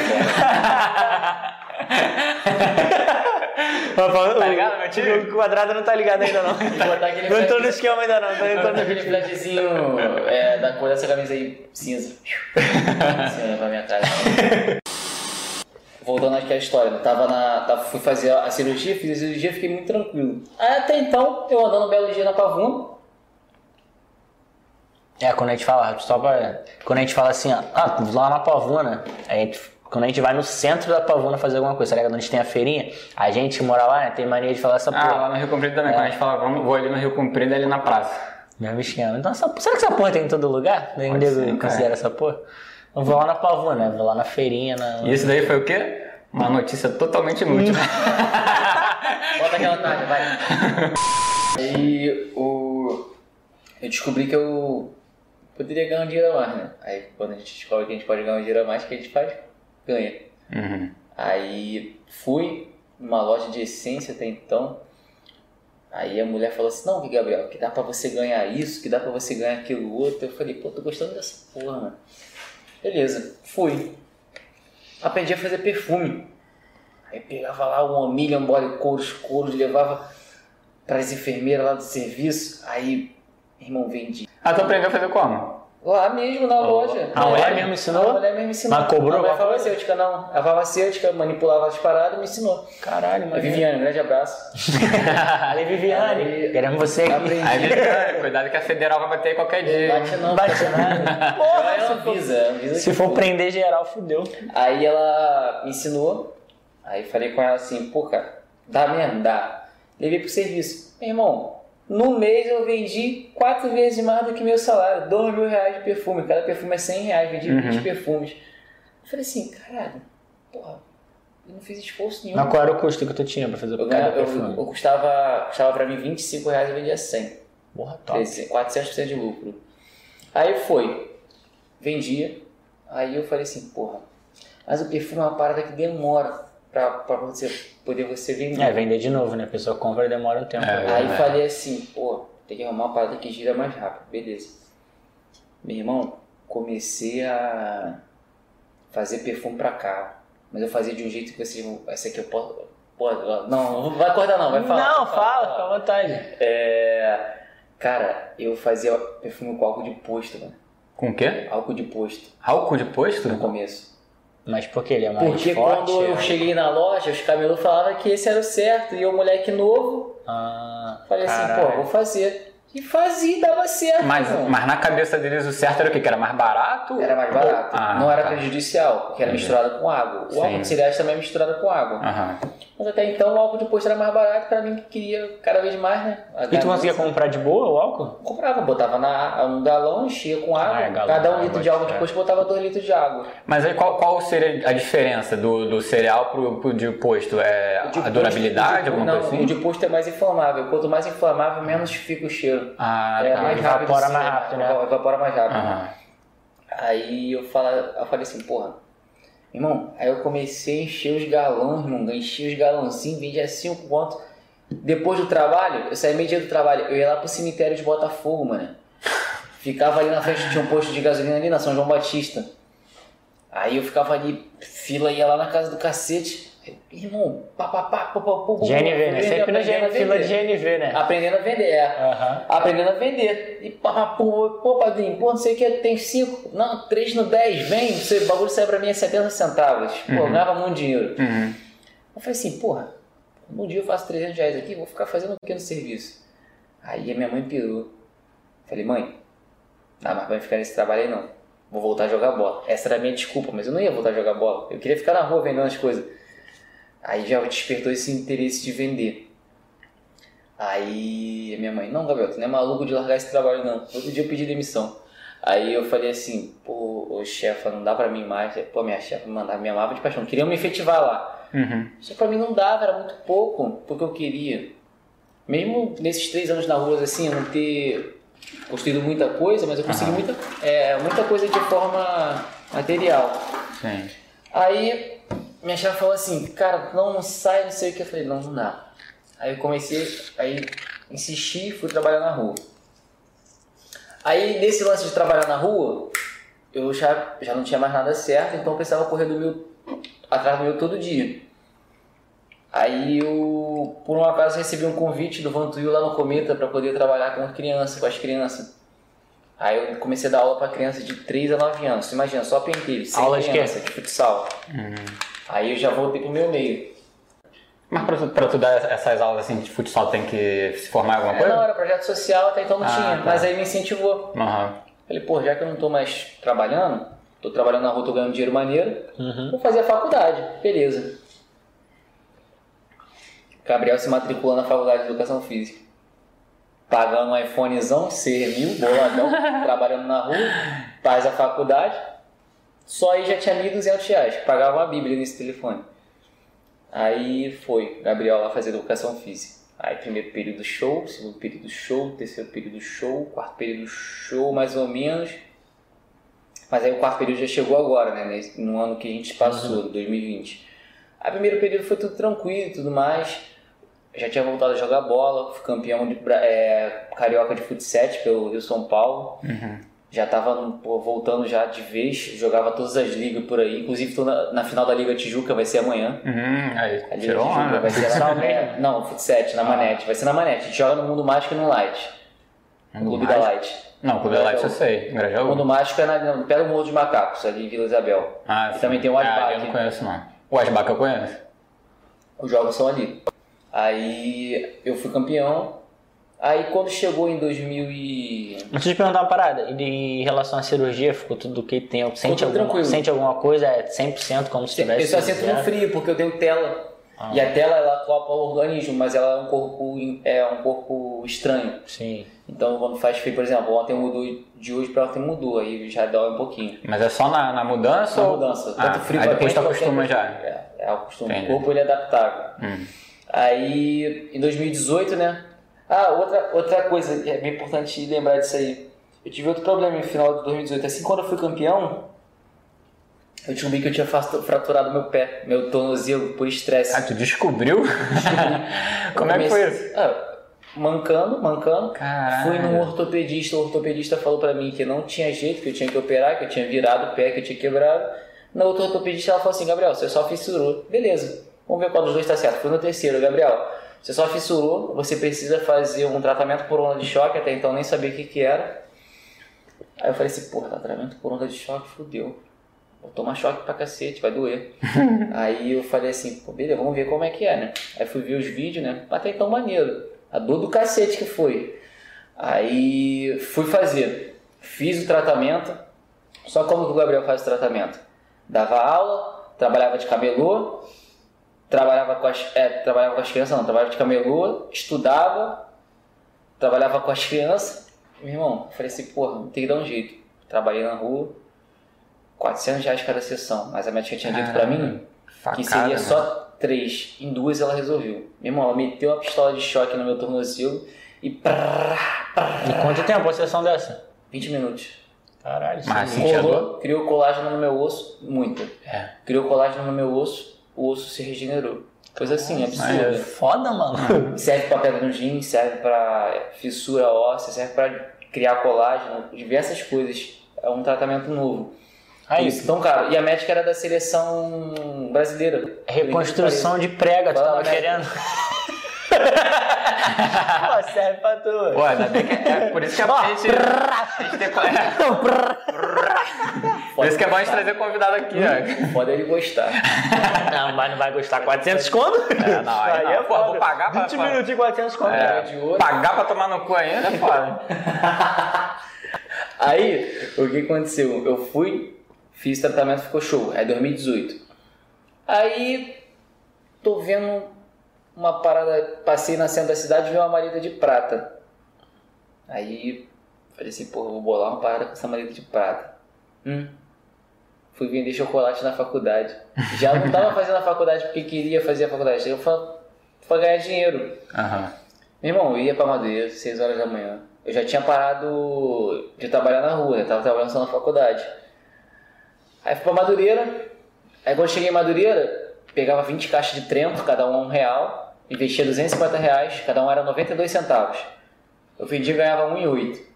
(laughs) Tá ligado, meu? O quadrado não tá ligado ainda não. (laughs) Não entrou no esquema ainda não, tá entrando aquele flashzinho é, da cor dessa camisa aí, cinza. (laughs) Assim, pra minha cara. Voltando àquela história, eu tava na. tava- fui fazer a cirurgia, fiz a cirurgia fiquei muito tranquilo. Aí até então, eu andando um belo dia na Pavuna, É, quando a gente fala, só pra, quando a gente fala assim, ó, ah, lá na Pavuna, a gente, quando a gente vai no centro da Pavuna fazer alguma coisa, tá ligado? Onde a gente tem a feirinha, a gente que mora lá, né, tem mania de falar essa Ah, porra. lá no Rio Comprido também. Quando a gente fala, vamos, vou ali no Rio Comprido, é ali na praça. Mesmo esquema. Então, essa, será que essa porra tem em todo lugar? Nem nego considera essa porra? Eu vou lá na Pavuna, né? Vou lá na feirinha, na... E isso daí foi o quê? Uma notícia totalmente inútil. (laughs) bota aquela tarde, vai. Aí o. Eu descobri que eu poderia ganhar um dinheiro a mais, né? Aí quando a gente descobre que a gente pode ganhar um dinheiro a mais, o que a gente faz? Ganha. Uhum. Aí fui numa loja de essência até então. Aí a mulher falou assim, não, Gabriel, que dá pra você ganhar isso, que dá pra você ganhar aquilo outro. Eu falei, pô, tô gostando dessa porra, mano. Beleza, fui. Aprendi a fazer perfume. Aí pegava lá uma milha, um bode couros, couros, levava pras enfermeiras lá do serviço. Aí, irmão, vendi. Ah, tu aprendeu a fazer como? Lá mesmo na loja. A mulher É. mesmo ensinou? A mulher mesmo ensinou. Mas cobrou A mulher farmacêutica, não. A farmacêutica manipulava as paradas e me ensinou. Caralho, mano. Viviane, um grande abraço. (laughs) Ale Viviane, Aí- queremos você aqui. Aí, Viviane, cuidado que a federal vai bater aí qualquer dia. Bate não, Bate nada. (laughs) Porra, ela avisa, avisa Se for. prender geral, fudeu. Aí ela me ensinou. Aí falei com ela assim, pô, cara, dá mesmo, dá. Levei pro serviço. Meu irmão, no mês eu vendi quatro vezes mais do que meu salário. Dois mil reais de perfume. Cada perfume é 100 reais. Vendi 20 perfumes. Eu falei assim, caralho, porra, eu não fiz esforço nenhum. Mas qual era o custo que tu tinha pra fazer Eu, cada ganhava, eu, perfume? eu custava, custava pra mim 25 reais e vendia 100. Porra, top. 400% de lucro. Aí foi, vendia, aí eu falei assim, porra, mas o perfume é uma parada que demora pra, pra você poder você vender. É, vender de novo, né? A pessoa compra e demora um tempo. É. Aí né? falei assim, pô, tem que arrumar uma parada que gira mais rápido, beleza. Meu irmão, comecei a fazer perfume pra carro, mas eu fazia de um jeito que vocês vão, essa aqui eu posso... Pô, não, não vai acordar não, vai falar. Não, fala, fica à vontade. É, cara, eu fazia perfume com álcool de posto, mano. Com o quê? Álcool de posto, Álcool de posto? no começo. Mas por que ele é mais Porque forte? quando eu é? cheguei na loja, os camelôs falavam que esse era o certo. E eu, moleque novo, Ah, falei assim, caralho. pô, vou fazer. E fazia, dava certo. Mas, mas na cabeça deles o certo era o quê? Que era mais barato? Era mais barato. Ah, não era tá. prejudicial, porque era misturado com água. O Sim. álcool de cereais também é misturado com água. Aham. Mas até então o álcool de posto era mais barato pra mim que queria cada vez mais, né? A E tu conseguia comprar de boa o álcool? Comprava, botava na, um galão, enchia com água. Ah, é galão, cada um água, litro de álcool de é. posto botava dois litros de água. Mas aí qual, qual seria a diferença do, do cereal pro, pro de posto? É de a posto- durabilidade, de- alguma não, coisa assim? o de posto é mais inflamável. Quanto mais inflamável, menos fica o cheiro. Ah, é tá. mais evapora mais é, rápido, né? eva- Evapora mais rápido. Aham. Aí eu, fala, eu falei assim, porra, irmão, aí eu comecei a encher os galões, irmão, enchi os galãozinhos, vendia cinco contos. Depois do trabalho, eu saí meio dia do trabalho, eu ia lá pro cemitério de Botafogo, mano. Ficava ali na frente, tinha um posto de gasolina ali na São João Batista. Aí eu ficava ali, fila ia lá na casa do cacete. Irmão, pá, pá, pá, pá, pá, pá, pá, GNV, né? Sempre no aprendendo a GNV, fila de. GNV, né? Aprendendo a vender, é Aham. aprendendo a vender. E pá, pô, padrinho, pô, não sei o que, tem 5, não, 3 no 10, vem, o bagulho sai pra mim a 70 centavos. Pô, eu ganhava muito dinheiro. Uhum. Eu falei assim, porra, no dia eu faço 300 reais aqui, vou ficar fazendo um pequeno serviço. Aí a minha mãe pirou. Falei, mãe, não, mas vai ficar nesse trabalho aí não. Vou voltar a jogar bola. Essa era a minha desculpa, mas eu não ia voltar a jogar bola. Eu queria ficar na rua vendendo as coisas. Aí já despertou esse interesse de vender. Aí a minha mãe, não, Gabriel, tu não é maluco de largar esse trabalho não. Outro dia eu pedi demissão. Aí eu falei assim, pô, ô chefa, não dá pra mim mais. Pô, minha chefa me mandava, me amava de paixão. Queriam me efetivar lá. Uhum. Só que pra mim não dava, era muito pouco porque eu queria. Mesmo nesses três anos na rua, assim, eu não ter construído muita coisa, mas eu consegui Aham. muita, é, muita coisa de forma material. Sim. Aí minha chefe falou assim, cara, não sai, não sei o que. Eu falei, não, não dá. Aí eu comecei, aí insisti e fui trabalhar na rua. Aí nesse lance de trabalhar na rua, eu já, já não tinha mais nada certo, então eu precisava correr do meu, atrás do meu todo dia. Aí eu, por um acaso, recebi um convite do Vantuil lá no Cometa para poder trabalhar com criança, com as crianças. Aí eu comecei a dar aula para crianças de 3 a 9 anos. Imagina, só pentelho, sem Aula de quê? criança, de futsal. Aí eu já voltei pro meu meio. Mas pra tu, pra tu dar essas aulas assim de futsal tem que se formar alguma É, coisa? não, era projeto social, até então não Ah, tinha. tá. Mas aí me incentivou. Aham. Falei, pô, já que eu não tô mais trabalhando, tô trabalhando na rua, tô ganhando dinheiro maneiro, Uhum. vou fazer a faculdade. Beleza. Gabriel se matriculou na faculdade de educação física. Pagando um iPhonezão, mil, boladão, (laughs) trabalhando na rua, faz a faculdade. Só aí já tinha 1.200 reais. Pagava uma bíblia nesse telefone. Aí foi, Gabriel lá fazer educação física. Aí primeiro período show, segundo período show, terceiro período show, quarto período show, mais ou menos. Mas aí o quarto período já chegou agora, né? No ano que a gente passou, 2020. Aí primeiro período foi tudo tranquilo e tudo mais. Já tinha voltado a jogar bola, fui campeão de é, carioca de futsal pelo Rio São Paulo. Já tava no- pô, voltando já de vez, jogava todas as ligas por aí. Inclusive tô na, na final da Liga Tijuca, vai ser amanhã. Uhum. Aí, A Liga tirou Tijuca vai ser Futsal lá, é, Não, futsal, na Manete. Vai ser na Manete. A gente joga no Mundo Mágico e no Light. No Clube da Light. Não, o Clube da Light eu sei. O Grajaú? Mundo Mágico é na, no pé do Morro dos Macacos, ali em Vila Isabel. Ah, E sim. também tem o Asbac. Ah, eu não conheço não. O Asbac eu conheço. Os jogos são ali. Aí eu fui campeão. Aí quando chegou em 2000 e... Deixa eu te perguntar uma parada. E em relação à cirurgia, ficou tudo ok? Tem, sente, alguma, tranquilo. sente alguma coisa? É 100% como se Eu tivesse... só sinto no frio, porque eu tenho tela. E a tela, ela copa o organismo, mas ela é um corpo, é um corpo estranho. Sim. Então quando faz frio, por exemplo, ontem mudou, de hoje pra ontem mudou, aí já dói um pouquinho. Mas é só na, na mudança? Só ou- mudança. Ah, Tanto frio aí depois tu quente, acostuma já. É, é o costume. O corpo ele é adaptável. Hum. Aí, em 2018, né? Ah, outra, outra coisa, é bem importante lembrar disso aí. Eu tive outro problema no final de 2018. Assim, quando eu fui campeão, eu descobri que eu tinha fraturado meu pé, meu tornozelo, por estresse. Ah, tu descobriu? (laughs) Como é que foi isso? Ah, mancando, mancando. Caralho. Fui num ortopedista, o ortopedista falou pra mim que não tinha jeito, que eu tinha que operar, que eu tinha virado o pé, que eu tinha quebrado. Na outra ortopedista ela falou assim, Gabriel, você só fissurou. Beleza, vamos ver qual dos dois tá certo. Fui no terceiro, Gabriel, você só fissurou, você precisa fazer um tratamento por onda de choque, até então nem sabia o que que era. Aí eu falei assim, porra, tratamento por onda de choque, fudeu. Vou tomar choque pra cacete, vai doer. (laughs) Aí eu falei assim, pô, beleza, vamos ver como é que é, né? Aí fui ver os vídeos, né? Até então maneiro. A dor do cacete que foi. Aí fui fazer. Fiz o tratamento. Só como que o Gabriel faz o tratamento? Dava aula, trabalhava de camelô, trabalhava com as, é, trabalhava com as crianças, não, trabalhava de camelô, estudava, trabalhava com as crianças. Meu irmão, eu falei assim, porra, tem que dar um jeito. Trabalhei na rua, 400 reais cada sessão. Mas a médica tinha dito pra mim que Facada, seria né? só três. Em duas ela resolveu. Meu irmão, ela meteu uma pistola de choque no meu tornozelo e prá, prá, E quanto tempo a sessão dessa? 20 minutos. Caralho, Mas Colou, criou colágeno no meu osso, muito. É. Criou colágeno no meu osso, o osso se regenerou. Coisa assim, absurda. Foda, mano. (laughs) Serve pra pedra no rim, serve pra fissura óssea, serve pra criar colágeno, diversas coisas. É um tratamento novo. Aí, isso, tão caro. E a médica era da seleção brasileira. reconstrução de prega, tu tava querendo. (laughs) Pô, serve pra tu. Pô, ainda bem que é por isso que é a gente, a gente. (laughs) Por isso que é bom a gente trazer convidado aqui, ó. Pode ele gostar. (laughs) Não, mas não vai gostar 400 conto? É, não, aí não. Pô, foda. vou pagar pra- 20 minutos de 400 conto. É, ouro. pagar pra tomar no cu ainda é foda. (laughs) Aí, o que aconteceu? Eu fui, fiz tratamento, ficou show. É 2018. Aí, tô vendo uma parada, passei na centro da cidade e vi uma maleta de prata. Aí, falei assim, porra, vou bolar uma parada com essa maleta de prata. Hum. fui vender chocolate na faculdade. Já não tava fazendo a faculdade porque queria fazer a faculdade, eu falei, pra ganhar dinheiro. Aham. Meu irmão, eu ia pra Madureira, 6 horas da manhã. Eu já tinha parado de trabalhar na rua, né? Tava trabalhando só na faculdade. Aí fui pra Madureira. Aí quando cheguei em Madureira, pegava 20 caixas de Trento, cada um um real. Investia 250 reais, cada um era 92 centavos. Eu vendia e ganhava 1,8.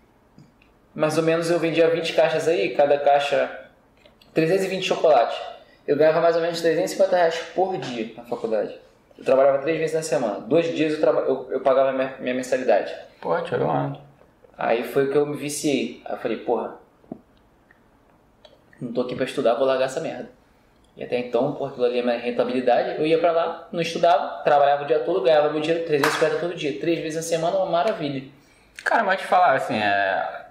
Mais ou menos eu vendia 20 caixas aí, cada caixa 320 chocolates. Eu ganhava mais ou menos 350 reais por dia na faculdade. Eu trabalhava três vezes na semana. Dois dias eu, traba- eu, eu pagava minha, minha mensalidade. Pô, tirou onda. Aí foi que eu me viciei. Aí eu falei, porra, não tô aqui pra estudar, vou largar essa merda. E até então, porra, aquilo ali é minha rentabilidade. Eu ia pra lá, não estudava, trabalhava o dia todo, ganhava meu dinheiro 350 todo dia. Três vezes na semana, uma maravilha. Cara, mas te falar, assim, é.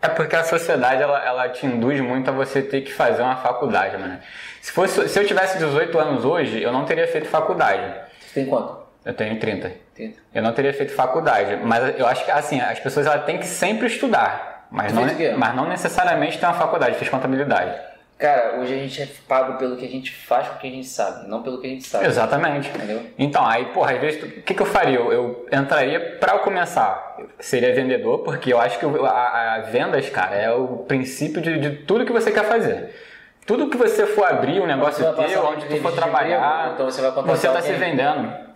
É porque a sociedade ela, ela te induz muito a você ter que fazer uma faculdade, mano. Se, fosse, se eu tivesse 18 anos hoje, eu não teria feito faculdade. Você tem quanto? Eu tenho 30. 30. Eu não teria feito faculdade. Mas eu acho que, assim, as pessoas elas têm que sempre estudar. Mas não, mas não necessariamente ter uma faculdade. Fiz contabilidade. Cara, hoje a gente é pago pelo que a gente faz com o que a gente sabe, não pelo que a gente sabe. Exatamente. Entendeu? Então, aí, porra, às vezes, o que, que eu faria? Eu, eu entraria, pra eu começar, eu seria vendedor, porque eu acho que a, a vendas, cara, é o princípio de, de tudo que você quer fazer. Tudo que você for abrir um negócio teu, onde tu for trabalhar, emprego, então você vai você está se alguém. vendendo.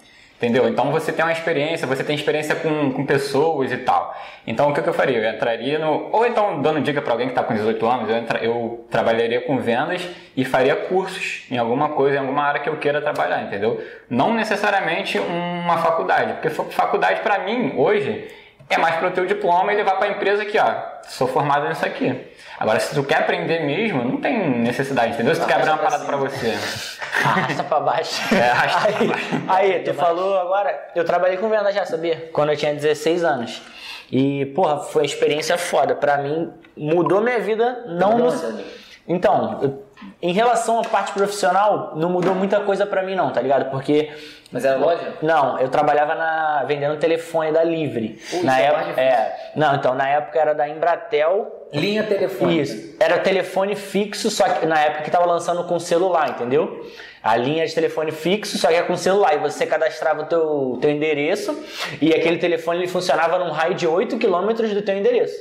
Entendeu? Então você tem uma experiência, você tem experiência com, com pessoas e tal. Então o que, que eu faria? Eu entraria no. Ou então dando dica para alguém que está com 18 anos, eu, entra, eu trabalharia com vendas e faria cursos em alguma coisa, em alguma área que eu queira trabalhar, entendeu? Não necessariamente uma faculdade, porque fa- faculdade para mim hoje é mais para o teu diploma e levar para a empresa aqui, ó. Sou formado nisso aqui. Agora, se tu quer aprender mesmo, não tem necessidade, entendeu? Se tu quer abrir uma parada para você. (laughs) Arrasta pra baixo. É, arrasta pra aí, baixo. aí, tu falou agora. Eu trabalhei com venda já, sabia? Quando eu tinha 16 anos. E, porra, foi uma experiência foda. Pra mim, mudou minha vida. Não no... Nossa, amigo. Então, eu- em relação à parte profissional, não mudou muita coisa pra mim, não, tá ligado? Porque. Mas era loja? Não, eu trabalhava na vendendo telefone da Livre. Pô, na é época, é, não, então na época era da Embratel Linha telefônica. isso. Era telefone fixo, só que na época que tava lançando com celular, entendeu? A linha de telefone fixo, só que é com celular. E você cadastrava o teu, teu endereço e aquele telefone ele funcionava num raio de 8 km do teu endereço.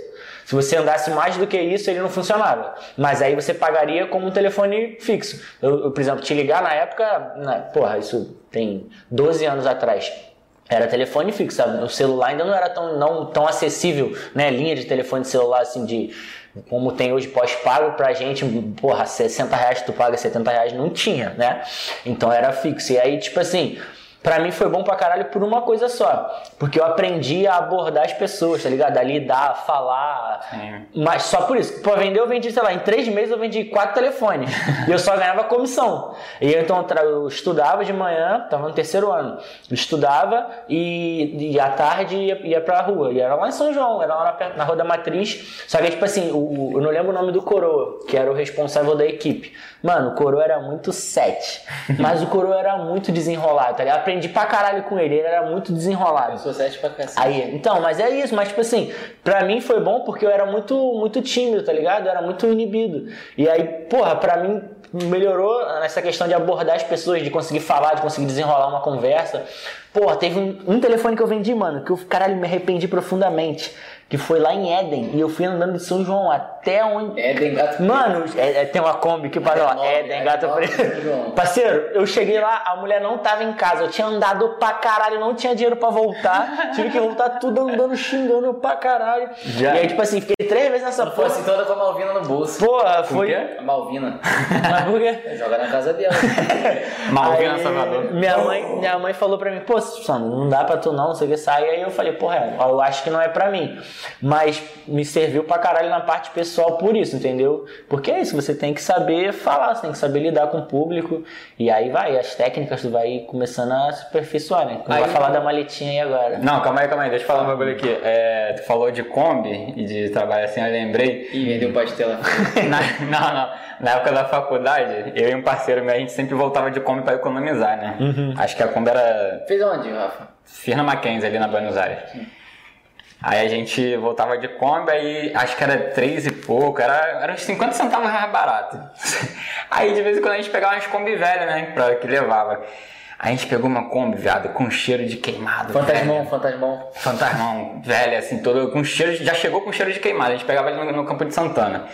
Se você andasse mais do que isso, ele não funcionava. Mas aí você pagaria como um telefone fixo. Eu, eu, por exemplo, te ligar na época, na, porra, isso tem 12 anos atrás. Era telefone fixo, sabe? O celular ainda não era tão, não, tão acessível, né? Linha de telefone celular, assim, de como tem hoje pós-pago pra gente, porra, 60 reais tu paga 70 reais, não tinha, né? Então era fixo. E aí, tipo assim, pra mim foi bom pra caralho por uma coisa só. Porque eu aprendi a abordar as pessoas, tá ligado? A lidar, a falar. Sim. Mas só por isso. Pra vender, eu vendi, sei lá, em três meses eu vendi quatro telefones. (laughs) e eu só ganhava comissão. E eu, então eu estudava de manhã, tava no terceiro ano. Eu estudava e, e à tarde ia, ia pra rua. E era lá em São João, era lá na, na Rua da Matriz. Só que, tipo assim, o, o- eu não lembro o nome do coroa, que era o responsável da equipe. Mano, o coroa era muito sete. (laughs) Mas o coroa era muito desenrolado, tá ligado? Aprendi pra caralho com ele, ele era muito desenrolado. Eu sou sete pra cacete. Aí, então, mas é isso, mas tipo assim, pra mim foi bom porque eu era muito, muito tímido, tá ligado? Eu era muito inibido. E aí, porra, pra mim melhorou nessa questão de abordar as pessoas, de conseguir falar, de conseguir desenrolar uma conversa. Porra, teve um, um telefone que eu vendi, mano, que eu, caralho, me arrependi profundamente. Que foi lá em Éden. E eu fui andando de São João até onde. Éden Gato Mano, é- é- tem uma Kombi que para lá. nove, É, gato preto. (laughs) Parceiro, eu cheguei lá, a mulher não tava em casa. Eu tinha andado pra caralho, não tinha dinheiro pra voltar. (laughs) Tive que voltar tudo andando, xingando pra caralho. Já. E aí, tipo assim, fiquei três vezes nessa Foi porra. assim toda com a Malvina no bolso. Porra, foi. quê? A Malvina. (laughs) Mas por quê? Joga na casa dela. Malvina Aí, Salvador. Minha mãe, minha mãe falou pra mim, pô, não dá pra tu não, não sei o que, sai. Aí eu falei, porra, é, eu acho que não é pra mim. Mas me serviu pra caralho na parte pessoal por isso, entendeu? Porque é isso, você tem que saber falar, você tem que saber lidar com o público. E aí vai, as técnicas tu vai começando a se aperfeiçoar, né? Vai Aí- falar da maletinha aí agora. Não, calma aí, calma aí, deixa eu falar um bagulho aqui. É, tu falou de Kombi e de trabalho assim, eu lembrei. Ih, vendeu pastel. (laughs) Na, não, não. Na época da faculdade, eu e um parceiro meu, a gente sempre voltava de Kombi pra economizar, né? Acho que a Kombi era Fez onde, Rafa? Firna Mackenzie ali na Buenos Aires. Aí a gente voltava de Kombi, aí acho que era três e pouco, era, era uns 50 centavos mais barato. (laughs) Aí de vez em quando a gente pegava umas Kombi velhas, né, pra que levava. Aí a gente pegou uma Kombi, viado, com cheiro de queimado. Fantasmão, velho. fantasmão. Fantasmão, velho, assim, todo com cheiro, já chegou com cheiro de queimado. A gente pegava ali no, no Campo de Santana.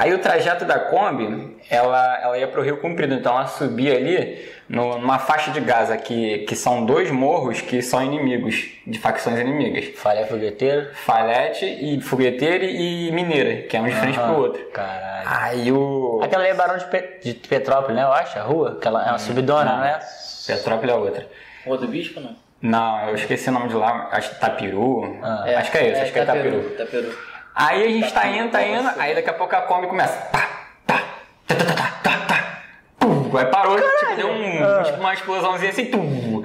Aí o trajeto da Kombi, ela, ela ia pro Rio Comprido, então ela subia ali no- numa faixa de Gaza, que, que são dois morros que são inimigos, de facções inimigas. Falha fogueteiro. Falete e Fogueteiro e Mineira, que é um de frente pro outro. Caralho. Aí o. Aquela ali é Barão de, Pe- de Petrópolis, né? Eu acho, a rua. Aquela é uma subidona, não. né? Petrópolis é outra. Rua do Bispo, não? Não, eu esqueci o nome de lá, acho que Tapiru. Ah. acho que é isso, acho que é Tapiru. Taperu. Aí a gente tá indo, tá indo, aí daqui a pouco a Kombi começa. Tá, tá, tá, tá, tá, tá, tá. Pum, aí parou, tipo, deu um, tipo, uma explosãozinha assim, tum.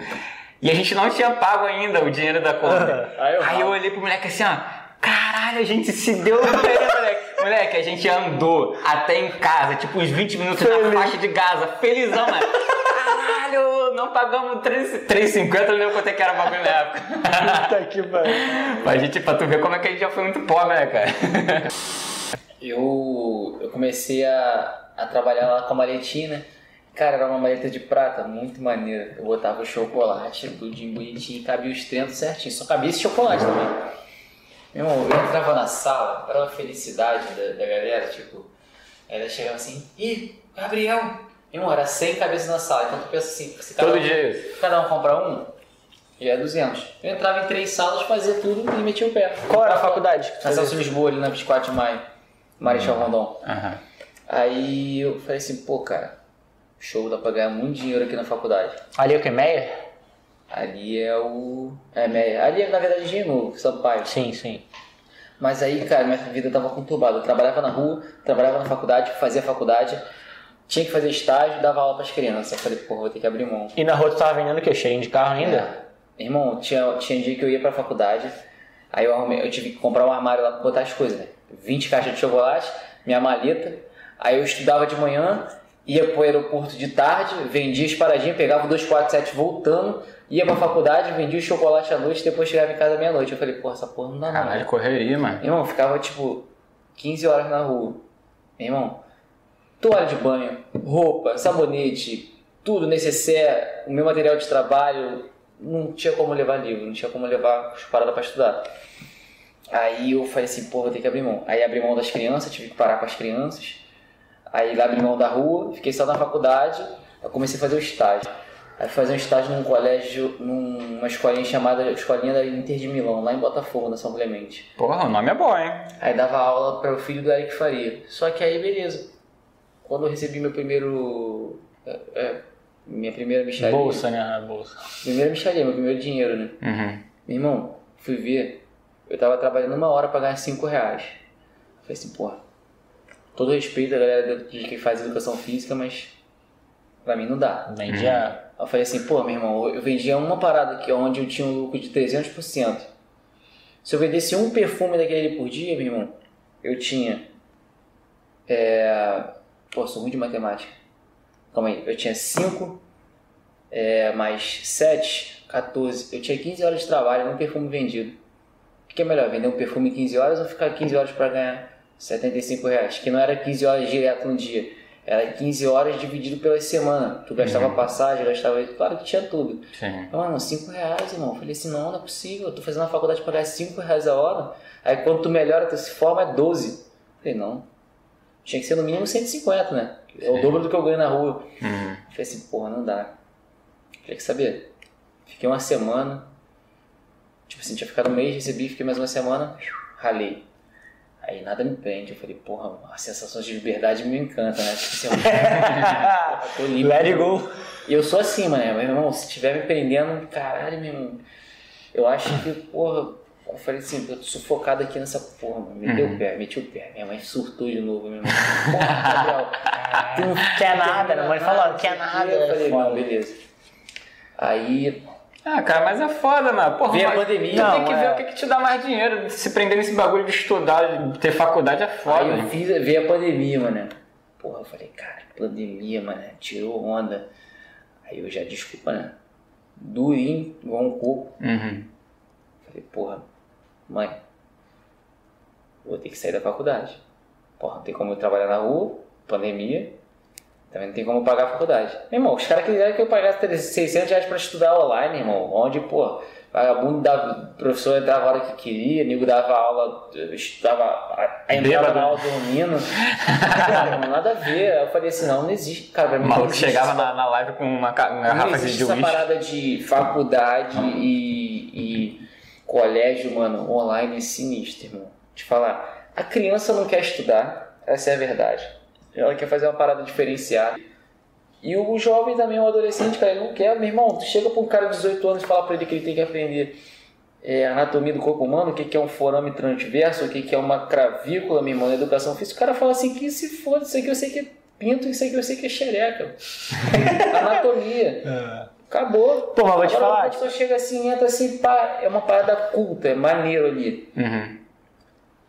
E a gente não tinha pago ainda o dinheiro da Kombi. Aí eu Aí eu olhei pro moleque assim, ó. Caralho, a gente se deu bem, moleque. (laughs) Moleque, a gente andou até em casa, tipo uns 20 minutos na faixa de Gaza, felizão, né? Caralho, não pagamos 3 3,50, não lembro quanto é que era o bagulho na época. Puta que pariu. Pra gente, pra tu ver como é que a gente já foi muito pobre, né, cara? Eu, eu comecei a, a trabalhar lá com a maletinha, né? Cara, era uma maleta de prata, muito maneira. Eu botava o chocolate, tudinho bonitinho, cabia os 30 certinho. Só cabia esse chocolate também. Meu irmão, eu entrava na sala, era uma felicidade da, da galera, tipo... Aí ela chegava assim, ih, Gabriel! Meu irmão, era 100 cabeças na sala, então tu pensa assim, se cada Todo um- dia isso. cada um comprar um, já é 200. Eu entrava em três salas, fazia tudo e metia o pé. Qual era a faculdade que tu Na fazia? Celso Lisboa, ali na 24 de maio, Marechal Rondon. Aham. Aí eu falei assim, pô, cara, show, dá pra ganhar muito dinheiro aqui na faculdade. Ali é o que? Meia? Ali é o. É. Ali é, na verdade, Engenho Novo, Sampaio. Sim, sim. Mas aí, cara, minha vida tava conturbada. Eu trabalhava na rua, trabalhava na faculdade, fazia faculdade, tinha que fazer estágio, dava aula pras crianças. Eu falei, pô, vou ter que abrir mão. E na rua tu tava vendendo o quê? Cheirinho de carro ainda? É. Irmão, tinha, tinha dia que eu ia pra faculdade, aí eu, arrumei, eu tive que comprar um armário lá pra botar as coisas, né? 20 caixas de chocolate, minha maleta, aí eu estudava de manhã, ia pro aeroporto de tarde, vendia as paradinhas, pegava o 247 voltando, ia pra faculdade, vendia o chocolate à noite, depois chegava em casa meia-noite. Eu falei, porra, essa porra não dá não. Caralho, correria, mano. Irmão, ficava tipo 15 horas na rua. Irmão, toalha de banho, roupa, sabonete, tudo necessário, o meu material de trabalho, não tinha como levar livro, não tinha como levar as paradas pra estudar. Aí eu falei assim, pô, vou ter que abrir mão. Aí abri mão das crianças, tive que parar com as crianças. Aí abri mão da rua, fiquei só na faculdade, eu comecei a fazer o estágio. Aí fui fazer um estágio num colégio, numa escolinha chamada Escolinha da Inter de Milão, lá em Botafogo, na São Clemente. Porra, o nome é bom, hein? Aí dava aula para o filho do Eric Faria. Só que aí, beleza. Quando eu recebi meu primeiro. é, é, minha primeira micharia. Bolsa, né? A bolsa. Primeira micharia, meu primeiro dinheiro, né? Uhum. Meu irmão, fui ver. Eu tava trabalhando uma hora pra ganhar 5 reais. Falei assim, porra. Todo respeito à galera de quem faz educação física, mas. Pra mim não dá. Vendia. Aí eu falei assim, pô, meu irmão, eu vendia uma parada aqui onde eu tinha um lucro de 300%. Se eu vendesse um perfume daquele por dia, meu irmão, eu tinha. É... Pô, sou ruim de matemática. Calma aí, eu tinha 5 é, mais 7, 14. Eu tinha 15 horas de trabalho num perfume vendido. O que é melhor, vender um perfume em 15 horas ou ficar 15 horas para ganhar 75 reais? Que não era 15 horas direto no dia. Era 15 horas dividido pela semana. Tu gastava passagem, gastava. Claro que tinha tudo. Sim. Mano, 5 reais, irmão. Eu falei assim: não, não é possível. Eu tô fazendo uma faculdade pra ganhar 5 reais a hora. Aí quando tu melhora, tu se forma é 12. Eu falei: não. Tinha que ser no mínimo 150, né? É o dobro do que eu ganho na rua. Uhum. Eu falei assim: porra, não dá. Tinha que saber. Fiquei uma semana. Tipo assim, tinha ficado um mês, recebi, fiquei mais uma semana, ralei. Aí nada me prende. Eu falei, porra, a sensação de liberdade me encanta, né? Tipo assim, eu (laughs) tô livre. Let it go. E eu sou assim, mano. Meu irmão, se tiver me prendendo, caralho, meu irmão. Eu acho que, porra, eu falei assim, eu tô sufocado aqui nessa porra, mano. Meteu o pé, meti o pé. Minha mãe surtou de novo, meu irmão. (laughs) Porra, Gabriel. Tu não quer nada, né? Mãe falou, não quer nada. Eu falei, não, beleza. Aí, Ah, cara, mas é foda, mano. Porra, Veio a pandemia. Tu tem que é. ver o que, que te dá mais dinheiro. Se prender nesse bagulho de estudar, de ter faculdade é foda. aí eu fiz, veio a pandemia, mano. Porra, eu falei, cara, pandemia, mano. Tirou onda. Aí eu já, desculpa, né? Durinho, igual um coco. Uhum. Falei, porra, mãe, vou ter que sair da faculdade. Porra, não tem como eu trabalhar na rua, pandemia, também não tem como pagar a faculdade. Meu irmão, os caras quiseram que eu pagasse 600 reais pra estudar online, irmão, onde, pô, vagabundo da professor entrava a hora que queria, nego dava aula, estudava, a entrada Bêbado. na aula dormindo. Cara, não, nada a ver. Eu falei assim, não, não existe, cara, pra mim O maluco chegava na, na live com uma, uma garrafa de essa parada de faculdade e, e colégio, mano, online é sinistro, irmão. Te falar, a criança não quer estudar, essa é a verdade. Ela quer fazer uma parada diferenciada. E o jovem também, o adolescente, cara, ele não quer, meu irmão. Tu chega pra um cara de 18 anos e fala pra ele que ele tem que aprender é, anatomia do corpo humano, o que, que é um forame transverso, o que, que é uma cravícula, meu irmão, na educação física. O cara fala assim, que se foda, isso aqui eu sei que é pinto, isso aqui eu sei que é xereca. (laughs) Anatomia. Acabou. Pô, mas vou te Agora, falar. A pessoa chega assim, entra assim, pá, é uma parada culta, é maneiro ali. Uhum.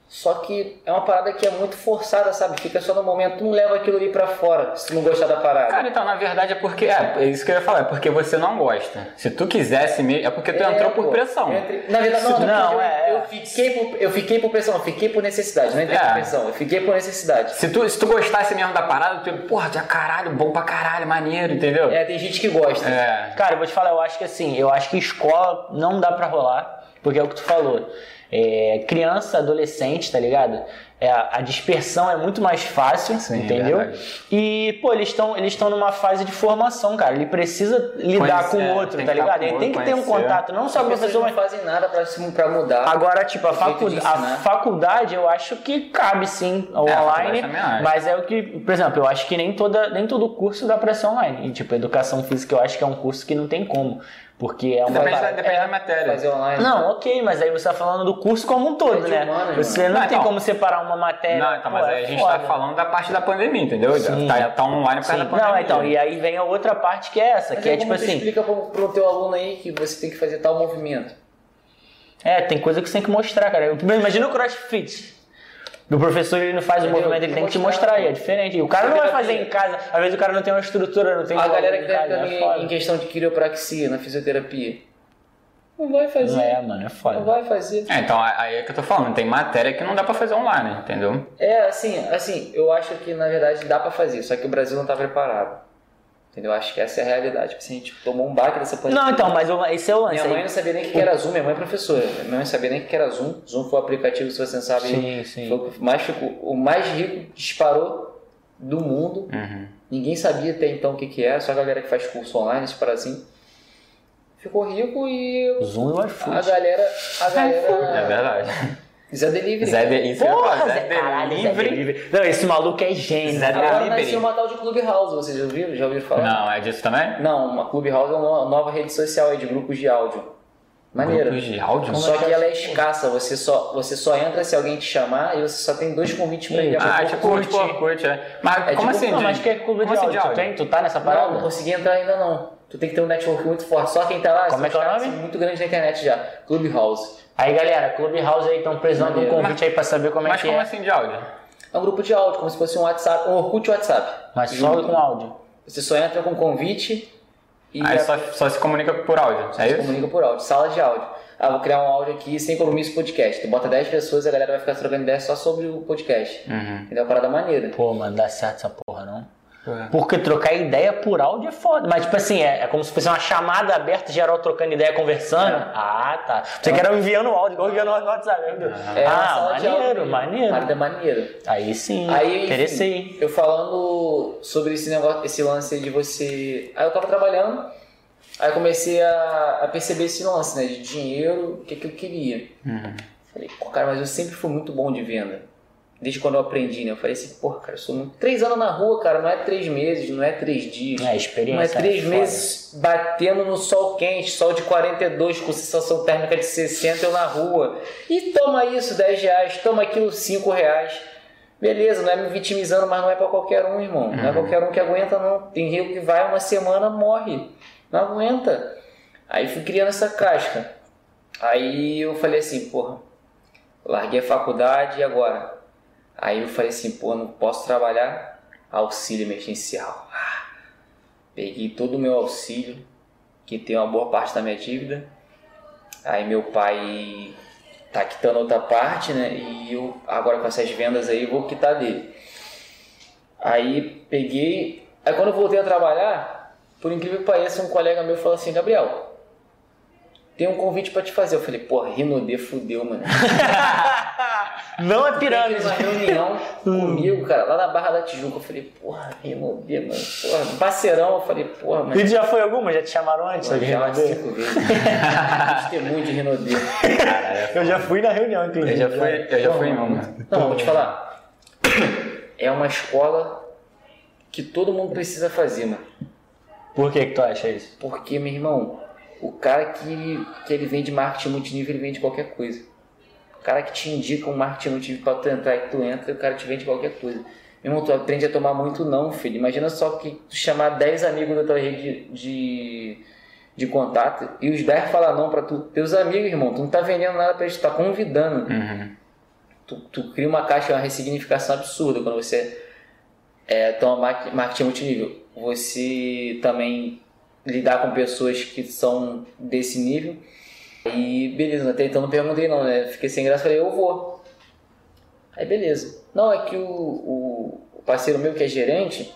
Só que é uma parada que é muito forçada, sabe? Fica só no momento, tu não leva aquilo ali pra fora, se tu não gostar da parada. Cara, então, na verdade é porque. É, é isso que eu ia falar, é porque você não gosta. Se tu quisesse mesmo. É porque tu É, entrou por pô. pressão. Eu entrei- Na verdade, não, Não, não, eu, é, eu é. fiquei por, eu fiquei por pressão, eu fiquei por necessidade, não entrei É. por pressão, eu fiquei por necessidade. Se tu, se tu gostasse mesmo da parada, tu, porra, tu é caralho, bom pra caralho, maneiro, entendeu? É, tem gente que gosta. É. Cara, eu vou te falar, eu acho que assim, eu acho que escola não dá pra rolar, porque é o que tu falou. É, criança, adolescente, tá ligado? É, a dispersão é muito mais fácil, Sim, entendeu? verdade. E, pô, eles estão eles estão numa fase de formação, cara. Ele precisa lidar Conhecer, com o outro, tá ligado? com Ele tem que outro, ter um conhecer. contato, não só As o pessoas professor, não mas fazem nada pra, pra mudar. Agora, tipo, a, facu- de a ensinar. faculdade eu acho que cabe sim ao É, online, mas é o que, por exemplo, eu acho que nem, toda, nem todo curso dá pra ser online. E, tipo, educação física eu acho que é um curso que não tem como, porque é uma Depende, da, depende da matéria. Fazer online. Não, ok, mas aí você tá falando do curso como um todo, É né? humanas, você não, Não, tem então- como separar uma matéria. Não, então, pô, mas é aí a gente foda. tá falando da parte da pandemia, entendeu? Sim. Tá, tá online por causa da pandemia. Não, então, e aí vem a outra parte que é essa, Mas que é tipo assim, explica pro, pro teu aluno aí que você tem que fazer tal movimento. é, tem coisa que você tem que mostrar, cara. Eu- Imagina o crossfit. O professor ele não faz o movimento, ele tem que te Mostrar, e pô. é diferente. E o cara não vai fazer em casa, às vezes o cara não tem uma estrutura, não tem A galera que em tá entrando é em, questão de quiropraxia na fisioterapia. Não vai fazer. Não é, mano, é Não foda. vai fazer. É, então aí é que eu tô falando, tem matéria que não dá pra fazer online, entendeu? É, assim, assim, eu acho que na verdade dá pra fazer, só que o Brasil não tá preparado. Entendeu? Acho que essa é a realidade. Tipo assim, a gente tomou um baque dessa pandemia. Não, então, mas eu- esse é o lance. Minha mãe não sabia nem o que era Zoom, minha mãe é professora. Minha mãe não sabia nem o que era Zoom. Zoom foi o aplicativo, se você não sabe, Sim, sim. foi o mais o mais rico disparou do mundo. Uhum. Ninguém sabia até então o que, que era, só a galera que faz curso online, isso para assim. Ficou rico e Zoom e o iFood. a galera. A galera. É verdade. Zé Delivery. Zé de, isso Porra, Zé Zé, caralho, Zé Delivery. Delivery. Não, esse maluco é gênio. Zé Agora Delivery. nasceu uma tal de Clubhouse, vocês já ouviram? Já ouviram falar? Não, é disso também? Não, uma Clubhouse é uma nova rede social aí de grupos de áudio. Maneira. Grupos de áudio? Só que ela é escassa, você só, você só entra se alguém te chamar e você só tem dois convites pra ir. Ah, É tipo Orkut. Orkut, Orkut, é. Mas É como tipo- assim? Não, de- mas que é clube de como assim áudio? Tu tem? Tu tá nessa parada? Não, não consegui entrar ainda não. Tu tem que ter um network muito forte. Só quem tá lá, Como é que é o nome? assim, muito grande na internet já. Clubhouse. Aí, galera, Clubhouse aí estão precisando de um convite aí pra saber como é Mas que como é. assim de áudio? É um grupo de áudio, como se fosse um WhatsApp, um Orkut WhatsApp. Mas só Junto. com áudio. Você só entra com convite e Aí a- só, só se comunica por áudio, é se isso? comunica por áudio. Sala de áudio. Ah, vou criar um áudio aqui sem compromisso podcast. Tu bota 10 pessoas e a galera vai ficar trocando ideia só sobre o podcast. Uhum. Entendeu? Uma parada maneira. Pô, mano, dá certo essa porra, não? É. Porque trocar ideia por áudio é foda. Mas, tipo assim, é, é como se fosse uma chamada aberta, geral trocando ideia, conversando. É. Ah, tá. Você quer enviando áudio, igual enviando no WhatsApp, meu. É uma ah, maneiro, maneiro. Maneira. Aí sim, Aí, enfim, interessei. eu falando sobre esse negócio, esse lance aí de você. Aí eu tava trabalhando, aí eu comecei a, a perceber esse lance, né? De dinheiro, o que, que eu queria. Uhum. Falei, pô, cara, mas eu sempre fui muito bom de venda. Desde quando eu aprendi, né? Eu falei assim, porra, cara, eu sou muito. Três anos na rua, cara, não é três meses, não é três dias. É, experiência. Não é três foda. meses batendo no sol quente, sol de 42 com sensação térmica de 60 eu na rua. E toma isso, 10 reais, toma aquilo, 5 reais. Beleza, não é me vitimizando, mas não é pra qualquer um, irmão. Não é qualquer um que aguenta, não. Tem rio que vai uma semana, morre. Não aguenta. Aí fui criando essa casca. Aí eu falei assim, porra, larguei a faculdade e agora? Aí eu falei assim, pô, não posso trabalhar auxílio emergencial. Ah, Peguei todo o meu auxílio, que tem uma boa parte da minha dívida. Aí meu pai tá quitando outra parte, né? E eu, agora com essas vendas aí, vou quitar dele. Aí peguei. Aí quando eu voltei a trabalhar, por incrível que pareça, um colega meu falou assim: Gabriel, tem um convite pra te fazer. Eu falei: porra, Rinodê fudeu, mano. (laughs) Não é Tem pirâmide. uma reunião (laughs) comigo, cara, lá na Barra da Tijuca. Eu falei: porra, Rinodê, mano. Porra, parceirão. Eu falei: porra, mano. E tu já foi alguma? Já te chamaram antes? De já umas cinco vezes. (laughs) Testemunho de Rinodê. Eu já fui na reunião, inclusive. Eu já fui, eu já fui em uma. Não, vou te falar. É uma escola que todo mundo precisa fazer, mano. Por que que tu acha isso? Porque, meu irmão, o cara que, que ele vende marketing multinível, ele vende qualquer coisa. O cara que te indica um marketing multinível pra tu entrar e que tu entra, o cara te vende qualquer coisa. Meu irmão, tu aprende a tomar muito não, filho. Imagina só que tu chamar 10 amigos da tua rede de, de contato e os 10 falar não pra tu. Teus amigos, irmão, tu não tá vendendo nada pra eles, tu tá convidando. Uhum. Tu, tu cria uma caixa, uma ressignificação absurda quando você é, toma mar- marketing multinível. Você também lidar com pessoas que são desse nível. E beleza, até então não perguntei não, né? Fiquei sem graça, falei, eu vou. Aí beleza. Não, é que o, o, parceiro meu que é gerente,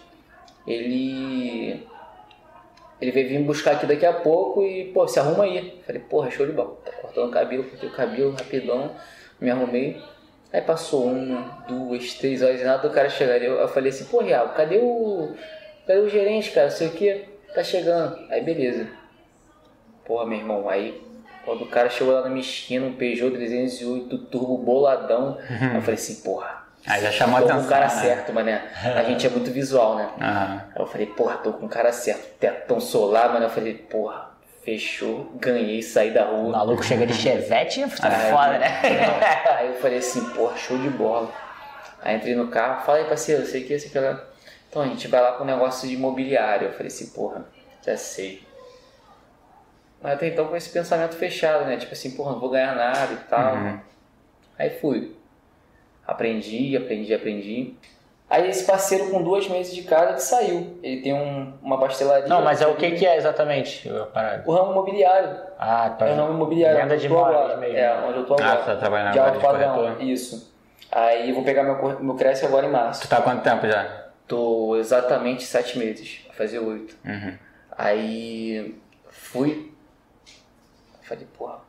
ele. Ele veio vir buscar aqui daqui a pouco e, pô, se arruma aí. Falei, porra, show de bola. Tá cortando o cabelo, cortei o cabelo rapidão, me arrumei. Aí passou uma, duas, três horas e nada do cara chegar. Eu, eu falei assim, pô, Real, cadê o. Cadê o gerente, cara? Não sei o que. Tá chegando. Aí beleza. Porra, meu irmão, aí quando o cara chegou lá na minha esquina, um Peugeot 308 turbo boladão, aí eu falei assim, porra, Aí já chamou a tô com atenção. o cara né? certo, mané. A gente é muito visual, né? Aham. Aí eu falei, porra, tô com o cara certo. Tetão solar, mano. Eu falei, porra, fechou, ganhei, saí da O rua. maluco chega de chevette tá Aí, foda, né? (laughs) Aí eu falei assim, porra, show de bola. Aí entrei no carro, fala aí, parceiro, sei que, sei que lá. Então a gente vai lá pro negócio de imobiliário. Eu falei assim, porra, já sei. Mas até então com esse pensamento fechado, né? Tipo assim, porra, não vou ganhar nada e tal. Uhum. Aí fui. Aprendi, aprendi, aprendi. Aí esse parceiro com duas meses de casa que saiu. Ele tem um- uma pastelaria. Não, mas é o que que é exatamente? O ramo imobiliário. Ah, tá. É o ramo imobiliário. Venda de imóveis mesmo. É, onde eu tô Ah, agora. você tá trabalhando de agora alto de padrão. corretor? Isso. Aí vou pegar meu, meu Cresce agora em março. Tu tá há quanto tempo já? Tô exatamente sete meses. Vai fazer oito. Uhum. Aí fui. Falei, porra,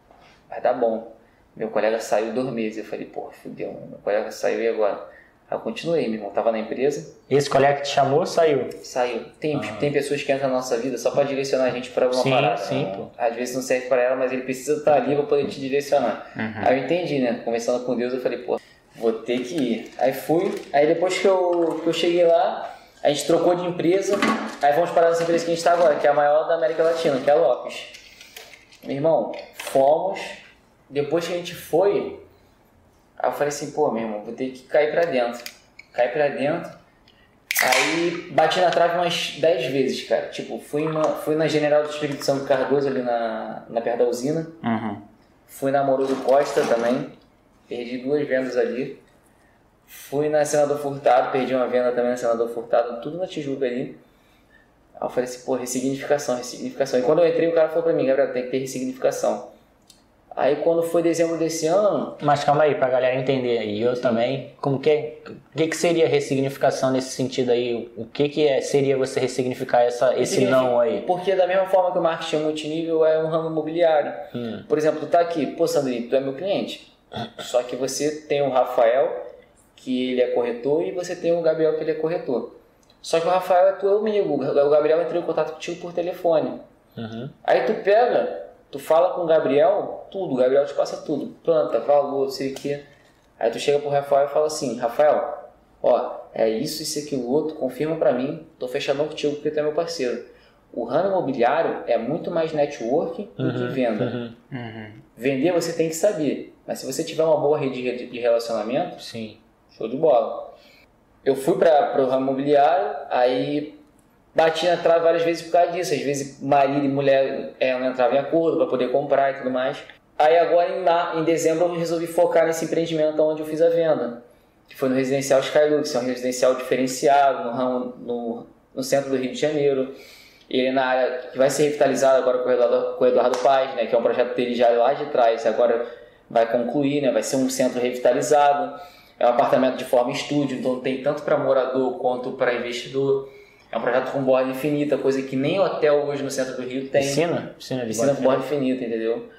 vai dar bom. Meu colega saiu dois meses. Eu falei, porra, fudeu. Meu colega saiu e agora? Aí eu continuei, meu irmão. Tava na empresa, Esse colega que te chamou saiu. saiu. Tem, tem pessoas que entram na nossa vida só pra direcionar a gente pra alguma. Sim, parada. sim, né? Às vezes não serve pra ela, mas ele precisa estar ali pra poder te direcionar. Uhum. Aí eu entendi, né? Conversando com Deus, eu falei, pô, vou ter que ir. Aí fui. Aí depois que eu, que eu cheguei lá, a gente trocou de empresa. Aí vamos parar nessa empresa que a gente tá agora, que é a maior da América Latina, que é a Lopes. Meu irmão, fomos. Depois que a gente foi, aí eu falei assim, pô, meu irmão, vou ter que cair pra dentro. Cair pra dentro. Aí bati na trave umas 10 vezes, cara. Tipo, fui, uma, fui na General do Espírito Santo Cardoso, ali na, na perto da usina. Uhum. Fui na Amoroso Costa também. Perdi duas vendas ali. Fui na Senador Furtado, perdi uma venda também na Senador Furtado, tudo na Tijuca ali. Aí eu falei assim, pô, ressignificação, ressignificação. E quando eu entrei, o cara falou pra mim, Gabriel, tem que ter ressignificação. Aí quando foi dezembro desse ano, Mas calma aí, pra galera entender. E eu também. Como que é? O que, que seria ressignificação nesse sentido aí? O que, que é, seria você ressignificar essa, esse não aí? Porque da mesma forma que o marketing multinível é um ramo imobiliário. Hum. Por exemplo, tu tá aqui, pô Sandrine, tu é meu cliente. Só que você tem o Rafael, que ele é corretor, e você tem o Gabriel, que ele é corretor. Só que o Rafael é teu amigo, o Gabriel entrou em contato contigo por telefone. Uhum. Aí tu pega, tu fala com o Gabriel, tudo, o Gabriel te passa tudo. Planta, valor, sei o quê. Aí tu chega pro Rafael e fala assim, Rafael, ó, é isso, isso, aquilo, outro, confirma pra mim, tô fechadão contigo porque tu é meu parceiro. O ramo imobiliário é muito mais networking do que venda. Uhum. Uhum. Vender você tem que saber, mas se você tiver uma boa rede de relacionamento, Sim. show de bola. Eu fui para o ramo imobiliário, aí bati na trave várias vezes por causa disso. Às vezes marido e mulher é, não entravam em acordo para poder comprar e tudo mais. Aí agora em, em dezembro eu resolvi focar nesse empreendimento onde eu fiz a venda, que foi no residencial Skylux, é um residencial diferenciado no, ramo, no, no centro do Rio de Janeiro. Ele na área que vai ser revitalizado agora com o Eduardo, com o Eduardo Paz, né, que é um projeto dele já lá de trás. Agora vai concluir, né? Vai ser um centro revitalizado. É um apartamento de forma estúdio, então tem tanto para morador quanto para investidor. É um projeto com borda infinita, coisa que nem hotel hoje no centro do Rio tem. Piscina? Piscina de Piscina com borda borda infinita, entendeu?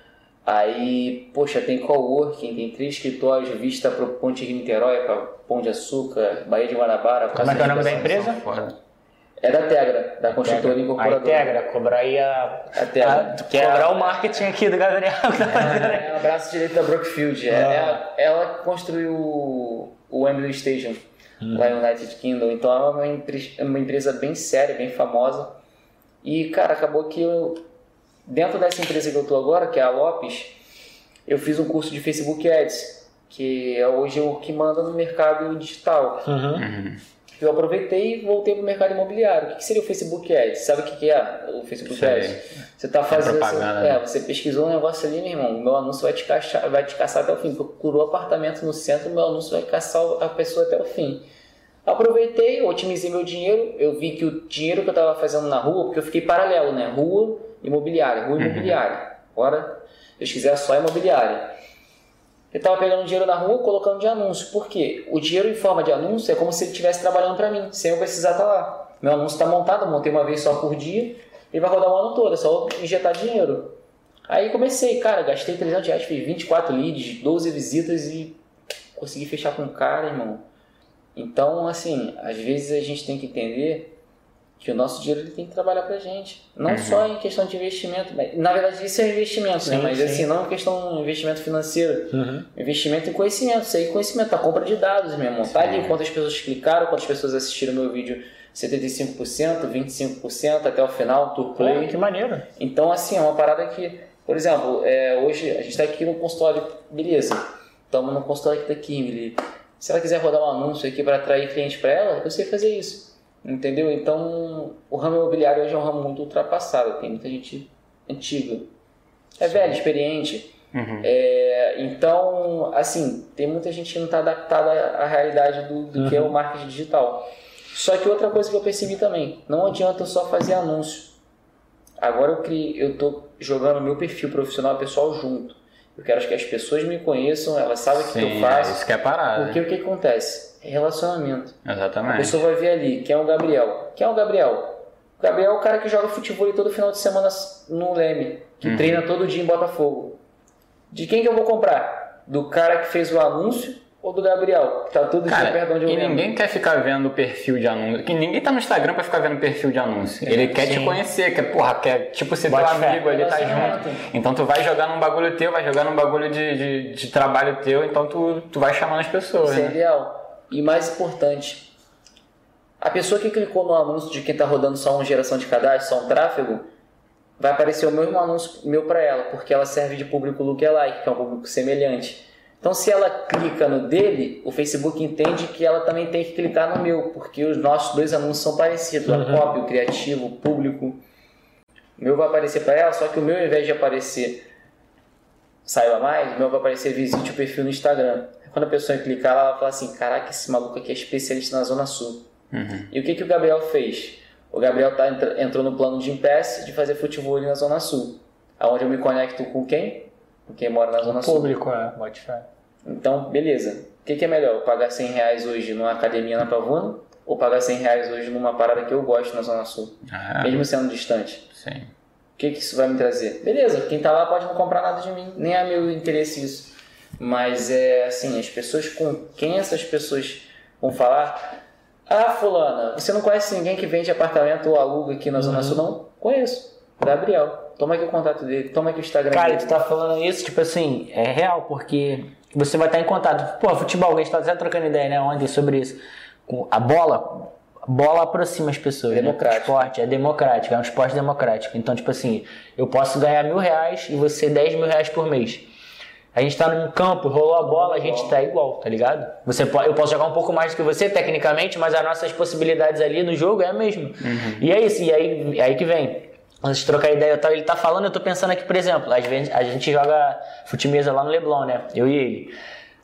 Aí, poxa, tem coworking, tem três escritórios, vista para Ponte Rio Niterói, para Pão de Açúcar, Baía de Guanabara. Como é que é o nome da empresa? Foda. É da Tegra, da construtora A incorporadora. Integra, cobrar aí a... A Tegra. a- cobrar o marketing aqui do Gabriel. (laughs) É o braço direito da Brookfield. É- Ah. ela, ela construiu o, Wembley Station lá em United Kingdom. Então é uma, empre- é uma empresa bem séria, bem famosa. E, cara, acabou que eu, dentro dessa empresa que eu tô agora, que é a Lopes, eu fiz um curso de Facebook Ads, que é hoje o que manda no mercado digital. Uhum. Eu aproveitei e voltei pro mercado imobiliário. O que seria o Facebook Ads? Sabe o que é o Facebook Sei. Ads? Você tá fazendo. propaganda, é, né? você pesquisou um negócio ali, meu irmão. Meu anúncio vai te, caçar, vai te caçar até o fim. Procurou apartamento no centro, meu anúncio vai caçar a pessoa até o fim. Aproveitei, otimizei meu dinheiro. Eu vi que o dinheiro que eu estava fazendo na rua, porque eu fiquei paralelo, né? Rua, imobiliária, rua, imobiliária. Agora, se Deus quiser, só imobiliária. Eu estava pegando dinheiro na rua, colocando de anúncio. Por quê? O dinheiro em forma de anúncio é como se ele estivesse trabalhando para mim, sem eu precisar estar lá. Meu anúncio está montado, montei uma vez só por dia, ele vai rodar o ano todo, é só injetar dinheiro. Aí comecei, cara, gastei 300 reais, fiz 24 leads, 12 visitas e consegui fechar com o cara, irmão. Então, assim, às vezes a gente tem que entender que o nosso dinheiro ele tem que trabalhar pra gente. Não só em questão de investimento, mas, na verdade isso é investimento, né? Sim, Mas sim. assim, não em questão de investimento financeiro. Uhum. Investimento em conhecimento, isso aí é conhecimento, a compra de dados, meu irmão. Tá ali quantas pessoas clicaram, quantas pessoas assistiram meu vídeo, 75%, 25% até o final, tour play. que maneiro. Então, assim, é uma parada que, por exemplo, é, hoje a gente está aqui no consultório, beleza, estamos no consultório aqui da Kimberly. Se ela quiser rodar um anúncio aqui para atrair cliente para ela, eu sei fazer isso. Entendeu? Então, o ramo imobiliário hoje é um ramo muito ultrapassado, tem muita gente antiga. É velho, experiente. Uhum. É, então, assim, tem muita gente que não está adaptada à realidade do, do que é o marketing digital. Só que outra coisa que eu percebi também, não adianta eu só fazer anúncio. Agora eu criei, eu tô jogando meu perfil profissional pessoal junto. Eu quero que as pessoas me conheçam, elas sabem o que, Sim, eu faço. isso que é parada. Porque o que acontece? É relacionamento. A Exatamente. pessoa vai ver ali, quem é o Gabriel? Quem é o Gabriel? O Gabriel é o cara que joga futebol todo final de semana no Leme, que Uhum. treina todo dia em Botafogo. De quem que eu vou comprar? Do cara que fez o anúncio ou do Gabriel, que tá todo dia Cara, perto de onde eu e lembro? ninguém quer ficar vendo o perfil de anúncio. Que ninguém tá no Instagram pra ficar vendo perfil de anúncio. Ele quer te sim. conhecer, quer, porra, quer tipo ser Bote teu fé. amigo ali, tá junto. Então tu vai jogar num bagulho teu, vai jogar num bagulho de, de, de trabalho teu, então tu, tu vai chamando as pessoas, Isso é né? ideal. E mais importante, a pessoa que clicou no anúncio de quem está rodando só uma geração de cadastro, só um tráfego, vai aparecer o mesmo anúncio meu para ela, porque ela serve de público lookalike, que é um público semelhante. Então, se ela clica no dele, o Facebook entende que ela também tem que clicar no meu, porque os nossos dois anúncios são parecidos, a copy, o criativo, o público. O meu vai aparecer para ela, só que o meu, ao invés de aparecer saiba mais, o meu vai aparecer visite o perfil no Instagram. Quando a pessoa clicar, ela vai falar assim: Caraca, esse maluco aqui é especialista na Zona Sul. Uhum. E o que, que o Gabriel fez? O Gabriel tá, entrou no plano de Impasse de fazer futebol ali na Zona Sul. Aonde eu me conecto com quem? Com quem mora na Zona Sul. Público, é. Fé. Então, beleza. O que, que é melhor? Eu pagar 100 reais hoje numa academia na Pavuna ou pagar 100 reais hoje numa parada que eu gosto na Zona Sul? Ah, Mesmo sendo distante. sim. O que, que isso vai me trazer? Beleza, quem tá lá pode não comprar nada de mim, nem é meu interesse isso. Mas é assim, as pessoas com quem essas pessoas vão falar? Ah, fulana, você não conhece ninguém que vende apartamento ou aluga aqui na Zona Sul? Não? Conheço. Gabriel. Toma aqui o contato dele, toma aqui o Instagram Cara, dele. tu tá falando isso, tipo assim, é real, porque você vai estar em contato. Pô, futebol, a gente tá até trocando ideia, né, ontem sobre isso. A bola, a bola aproxima as pessoas. né? Democrático. O esporte é democrático, é um esporte democrático. Então, tipo assim, eu posso ganhar mil reais e você 10 mil reais por mês. A gente tá num campo, rolou a bola, a gente tá igual, tá ligado? Você pode, eu posso jogar um pouco mais do que você, tecnicamente, mas as nossas possibilidades ali no jogo é a mesma. E é isso, e aí, é aí que vem. Antes de trocar ideia, eu tava- ele tá falando, eu tô pensando aqui, por exemplo, às vezes a gente joga futimesa lá no Leblon, né? Eu e ele.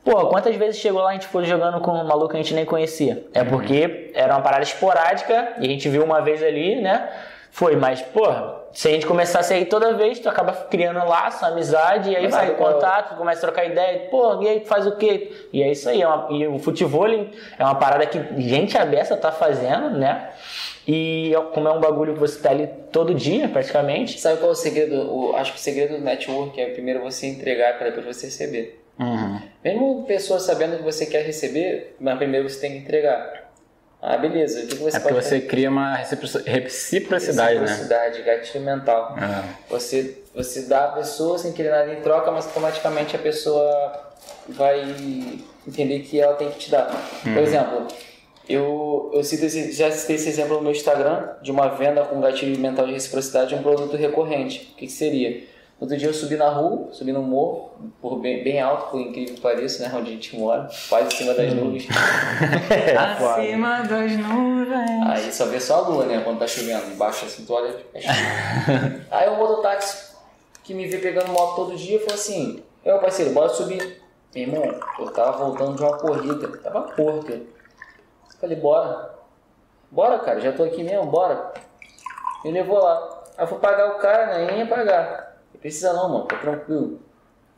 Pô, quantas vezes chegou lá e a gente ficou jogando com um maluco que a gente nem conhecia? É porque era uma parada esporádica e a gente viu uma vez ali, né? Foi, mas, porra, se a gente começasse aí toda vez, tu acaba criando laço, amizade, e aí Mas vai, é o- contato, começa a trocar ideia, pô, e aí tu faz o quê? E é isso aí, é uma- e o futebol é uma parada que gente abessa tá fazendo, né? E é- como é um bagulho que você tá ali todo dia, praticamente. Sabe qual é o segredo? O, acho que o segredo do network é primeiro você entregar para depois você receber. Uhum. Mesmo pessoas sabendo que você quer receber, mas primeiro você tem que entregar. Ah, beleza. O que, você É pode você cria uma recipro- reciprocidade, né? Reciprocidade, gatilho mental. É. Você, você dá a pessoa sem querer nada em troca, mas automaticamente a pessoa vai entender que ela tem que te dar. Por exemplo, eu, eu cito esse, já citei esse exemplo no meu Instagram de uma venda com gatilho mental de reciprocidade de um produto recorrente. O que, que seria? Outro dia eu subi na rua, subi no morro, por bem, bem alto, por incrível que pareça, né? Onde a gente mora, quase em cima das nuvens. (laughs) Acima das nuvens. Aí só vê só a lua, né? Quando tá chovendo. Embaixo assim, tu olha. é chuva. (laughs) Aí o mototáxi que me vê pegando moto todo dia falou assim: Meu parceiro, bora subir. Meu irmão, eu tava voltando de uma corrida, tava porto. Eu falei: Bora. Bora, cara, já tô aqui mesmo, bora. Me levou lá. Aí eu fui pagar o cara, né? Nem ia pagar. Não precisa não, mano, tá tranquilo.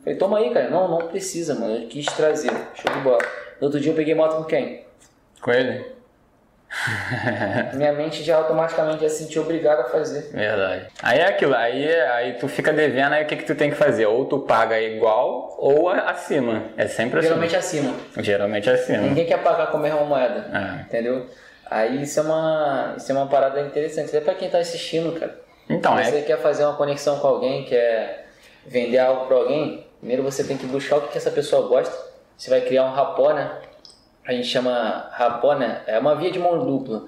Falei: Toma aí, cara. Não, não precisa, mano. Eu quis trazer. Show de bola. No outro dia eu peguei moto com quem? Com ele? (laughs) Minha mente já automaticamente já se sentiu obrigada a fazer. Verdade. Aí é aquilo, aí, aí tu fica devendo, aí o que, que tu tem que fazer? Ou tu paga igual ou acima. É sempre assim. Geralmente acima. Geralmente acima. Ninguém quer pagar com a mesma moeda. É. Entendeu? Aí isso é uma, isso é uma parada interessante. Até pra quem tá assistindo, cara. Então, Se você é. quer fazer uma conexão com alguém, quer vender algo pra alguém, primeiro você tem que buscar o que, que essa pessoa gosta. Você vai criar um rapó, né? A gente chama rapó, né? É uma via de mão dupla.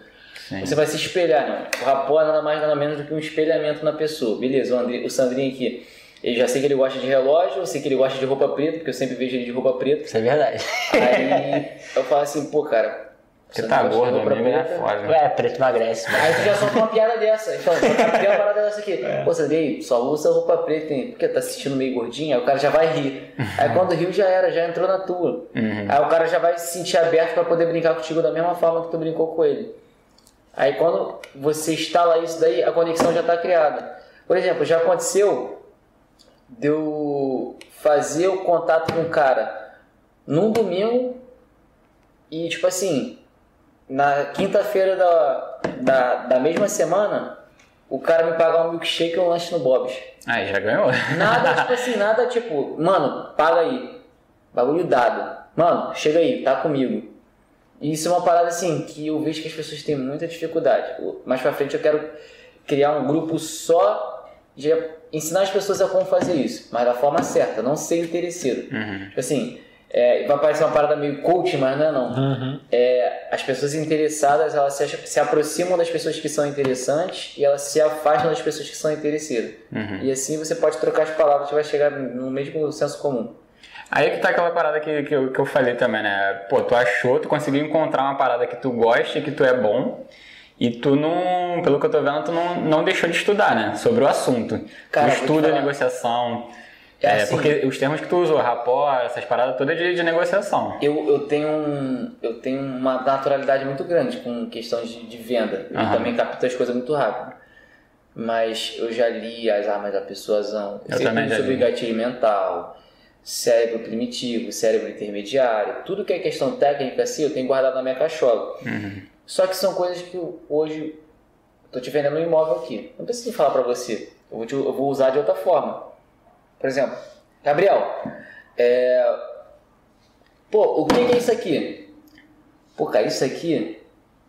Sim. Você vai se espelhar, né? O rapó é nada mais nada menos do que um espelhamento na pessoa. Beleza, o, André, o Sandrinho aqui, eu já sei que ele gosta de relógio, eu sei que ele gosta de roupa preta, porque eu sempre vejo ele de roupa preta. Isso é verdade. Aí eu falo assim, pô, cara. Você tá de gordo, amigo, é foda. Ué, preto emagrece, mas. Aí tu já solta uma piada dessa. Então, só tá uma parada dessa aqui. Pô, Sandrinho, só usa roupa preta, hein? Porque tá assistindo meio gordinho, aí o cara já vai rir. Aí quando riu já era, já entrou na tua. Aí o cara já vai se sentir aberto pra poder brincar contigo da mesma forma que tu brincou com ele. Aí quando você instala isso daí, a conexão já tá criada. Por exemplo, já aconteceu de eu fazer o contato com o cara num domingo e tipo assim, na quinta-feira da, da, da mesma semana, o cara me pagar um milkshake e um lanche no Bob's. Aí já ganhou. Nada, (laughs) tipo assim, nada tipo, mano, paga aí. Bagulho dado. Mano, chega aí, tá comigo. E isso é uma parada assim que eu vejo que as pessoas têm muita dificuldade. Mais pra frente eu quero criar um grupo só de ensinar as pessoas a como fazer isso, mas da forma certa, não ser interesseiro. Tipo assim, é, vai parecer uma parada meio coach, mas não é não. É, as pessoas interessadas, elas se, se aproximam das pessoas que são interessantes e elas se afastam das pessoas que são interesseiras. E assim você pode trocar as palavras e vai chegar no mesmo senso comum. Aí que tá aquela parada que, que, eu, que eu falei também, né? Pô, tu achou, tu conseguiu encontrar uma parada que tu gosta e que tu é bom. E tu não, pelo que eu tô vendo, tu não, não deixou de estudar, né? Sobre o assunto. Cara, tu estuda falar. negociação. É É, assim. porque os termos que tu usou, rapó, essas paradas todas de, de negociação. Eu, eu, tenho um, eu tenho uma naturalidade muito grande com questão de, de venda. Eu Aham. também capto as coisas muito rápido. Mas eu já li As Armas da Persuasão. Eu também já sobre li. gatilho mental, cérebro primitivo, cérebro intermediário. Tudo que é questão técnica assim, eu tenho guardado na minha cachola. Uhum. Só que são coisas que eu, hoje eu tô te vendendo um imóvel aqui. Não preciso falar pra você. Eu vou, te- eu vou usar de outra forma. Por exemplo, Gabriel, é... pô, o que é isso aqui? Pô, cara, isso aqui,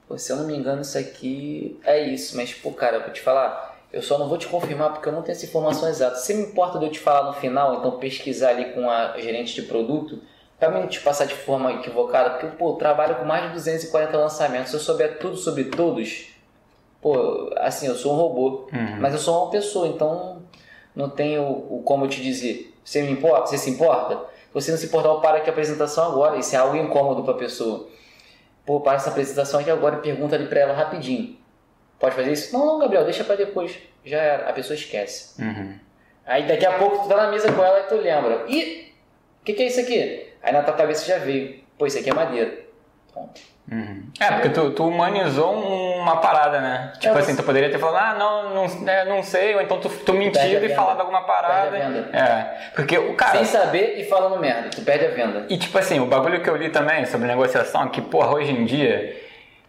pô, se eu não me engano, isso aqui é isso. Mas, pô, cara, eu vou te falar, eu só não vou te confirmar porque eu não tenho essa informação exata. Se me importa de eu te falar no final, então pesquisar ali com a gerente de produto, pra mim não te passar de forma equivocada, porque, pô, eu trabalho com mais de 240 lançamentos. Se eu souber tudo sobre todos, pô, assim, eu sou um robô. Mas eu sou uma pessoa, então não tenho o como eu te dizer. Você me importa? Você se importa? Se você não se importar, eu paro aqui a apresentação agora. Isso é algo incômodo pra pessoa. Pô, para essa apresentação aqui agora e pergunta ali pra ela rapidinho. Pode fazer isso? Não, não, Gabriel, deixa pra depois. Já era. A pessoa esquece. Uhum. Aí daqui a pouco tu tá na mesa com ela e tu lembra. Ih, o que, que é isso aqui? Aí na tua cabeça já veio. Pô, isso aqui é madeira. Pronto. Uhum. É, porque tu, tu humanizou uma parada, né? Tipo É, assim, tu poderia ter falado, ah, não, não, é, não sei, ou então tu, tu mentido e falado alguma parada. Perde a venda. É, porque o cara. Sem saber e falando merda, tu perde a venda. E tipo assim, o bagulho que eu li também sobre negociação, que porra, hoje em dia,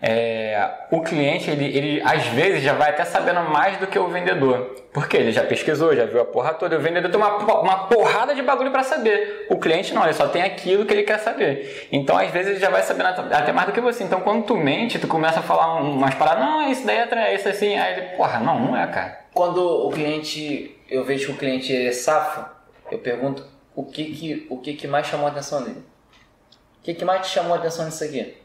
é, o cliente, ele, ele às vezes já vai até sabendo mais do que o vendedor. Porque ele já pesquisou, já viu a porra toda. O vendedor tem uma, uma porrada de bagulho pra saber. O cliente não, ele só tem aquilo que ele quer saber. Então, às vezes, ele já vai sabendo at- até mais do que você. Então, quando tu mente, tu começa a falar um- umas paradas, não, isso daí é isso assim. Aí ele, porra, não, não é, cara. Quando o cliente, eu vejo que o cliente é safo, eu pergunto o que que, o que, que mais chamou a atenção dele. O que, que mais te chamou a atenção nisso aqui?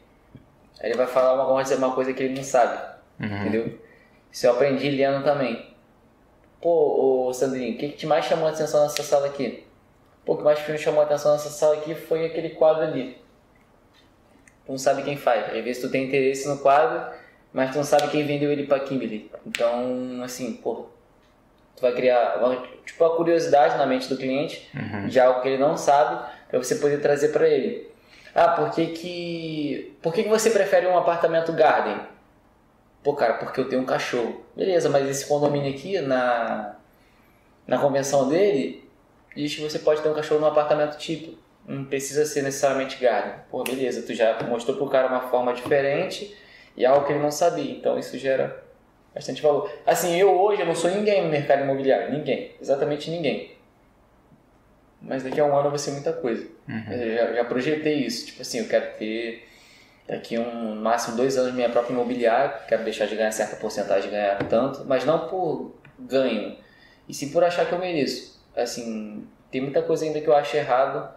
Ele vai falar uma, vai dizer uma coisa que ele não sabe, entendeu? Isso eu aprendi lendo também. Pô, ô Sandrinho, o que, que te mais chamou a atenção nessa sala aqui? Pô, o que mais me chamou a atenção nessa sala aqui foi aquele quadro ali. Tu não sabe quem faz. Às vezes tu tem interesse no quadro, mas tu não sabe quem vendeu ele pra Kimberly. Então, assim, pô, tu vai criar uma, tipo a curiosidade na mente do cliente de algo que ele não sabe para você poder trazer para ele. Ah, por que que por que que você prefere um apartamento garden? Pô, cara, porque eu tenho um cachorro. Beleza, mas esse condomínio aqui na na convenção dele diz que você pode ter um cachorro num apartamento tipo. Não precisa ser necessariamente garden. Pô, beleza, tu já mostrou pro cara uma forma diferente e algo que ele não sabia. Então isso gera bastante valor. Assim, eu hoje eu não sou ninguém no mercado imobiliário, ninguém, exatamente ninguém. Mas daqui a um ano vou ser muita coisa. Eu já, já projetei isso, tipo assim, eu quero ter daqui a um máximo dois anos minha própria imobiliária, quero deixar de ganhar certa porcentagem, ganhar tanto, mas não por ganho, e sim por achar que eu mereço. Assim, tem muita coisa ainda que eu acho errado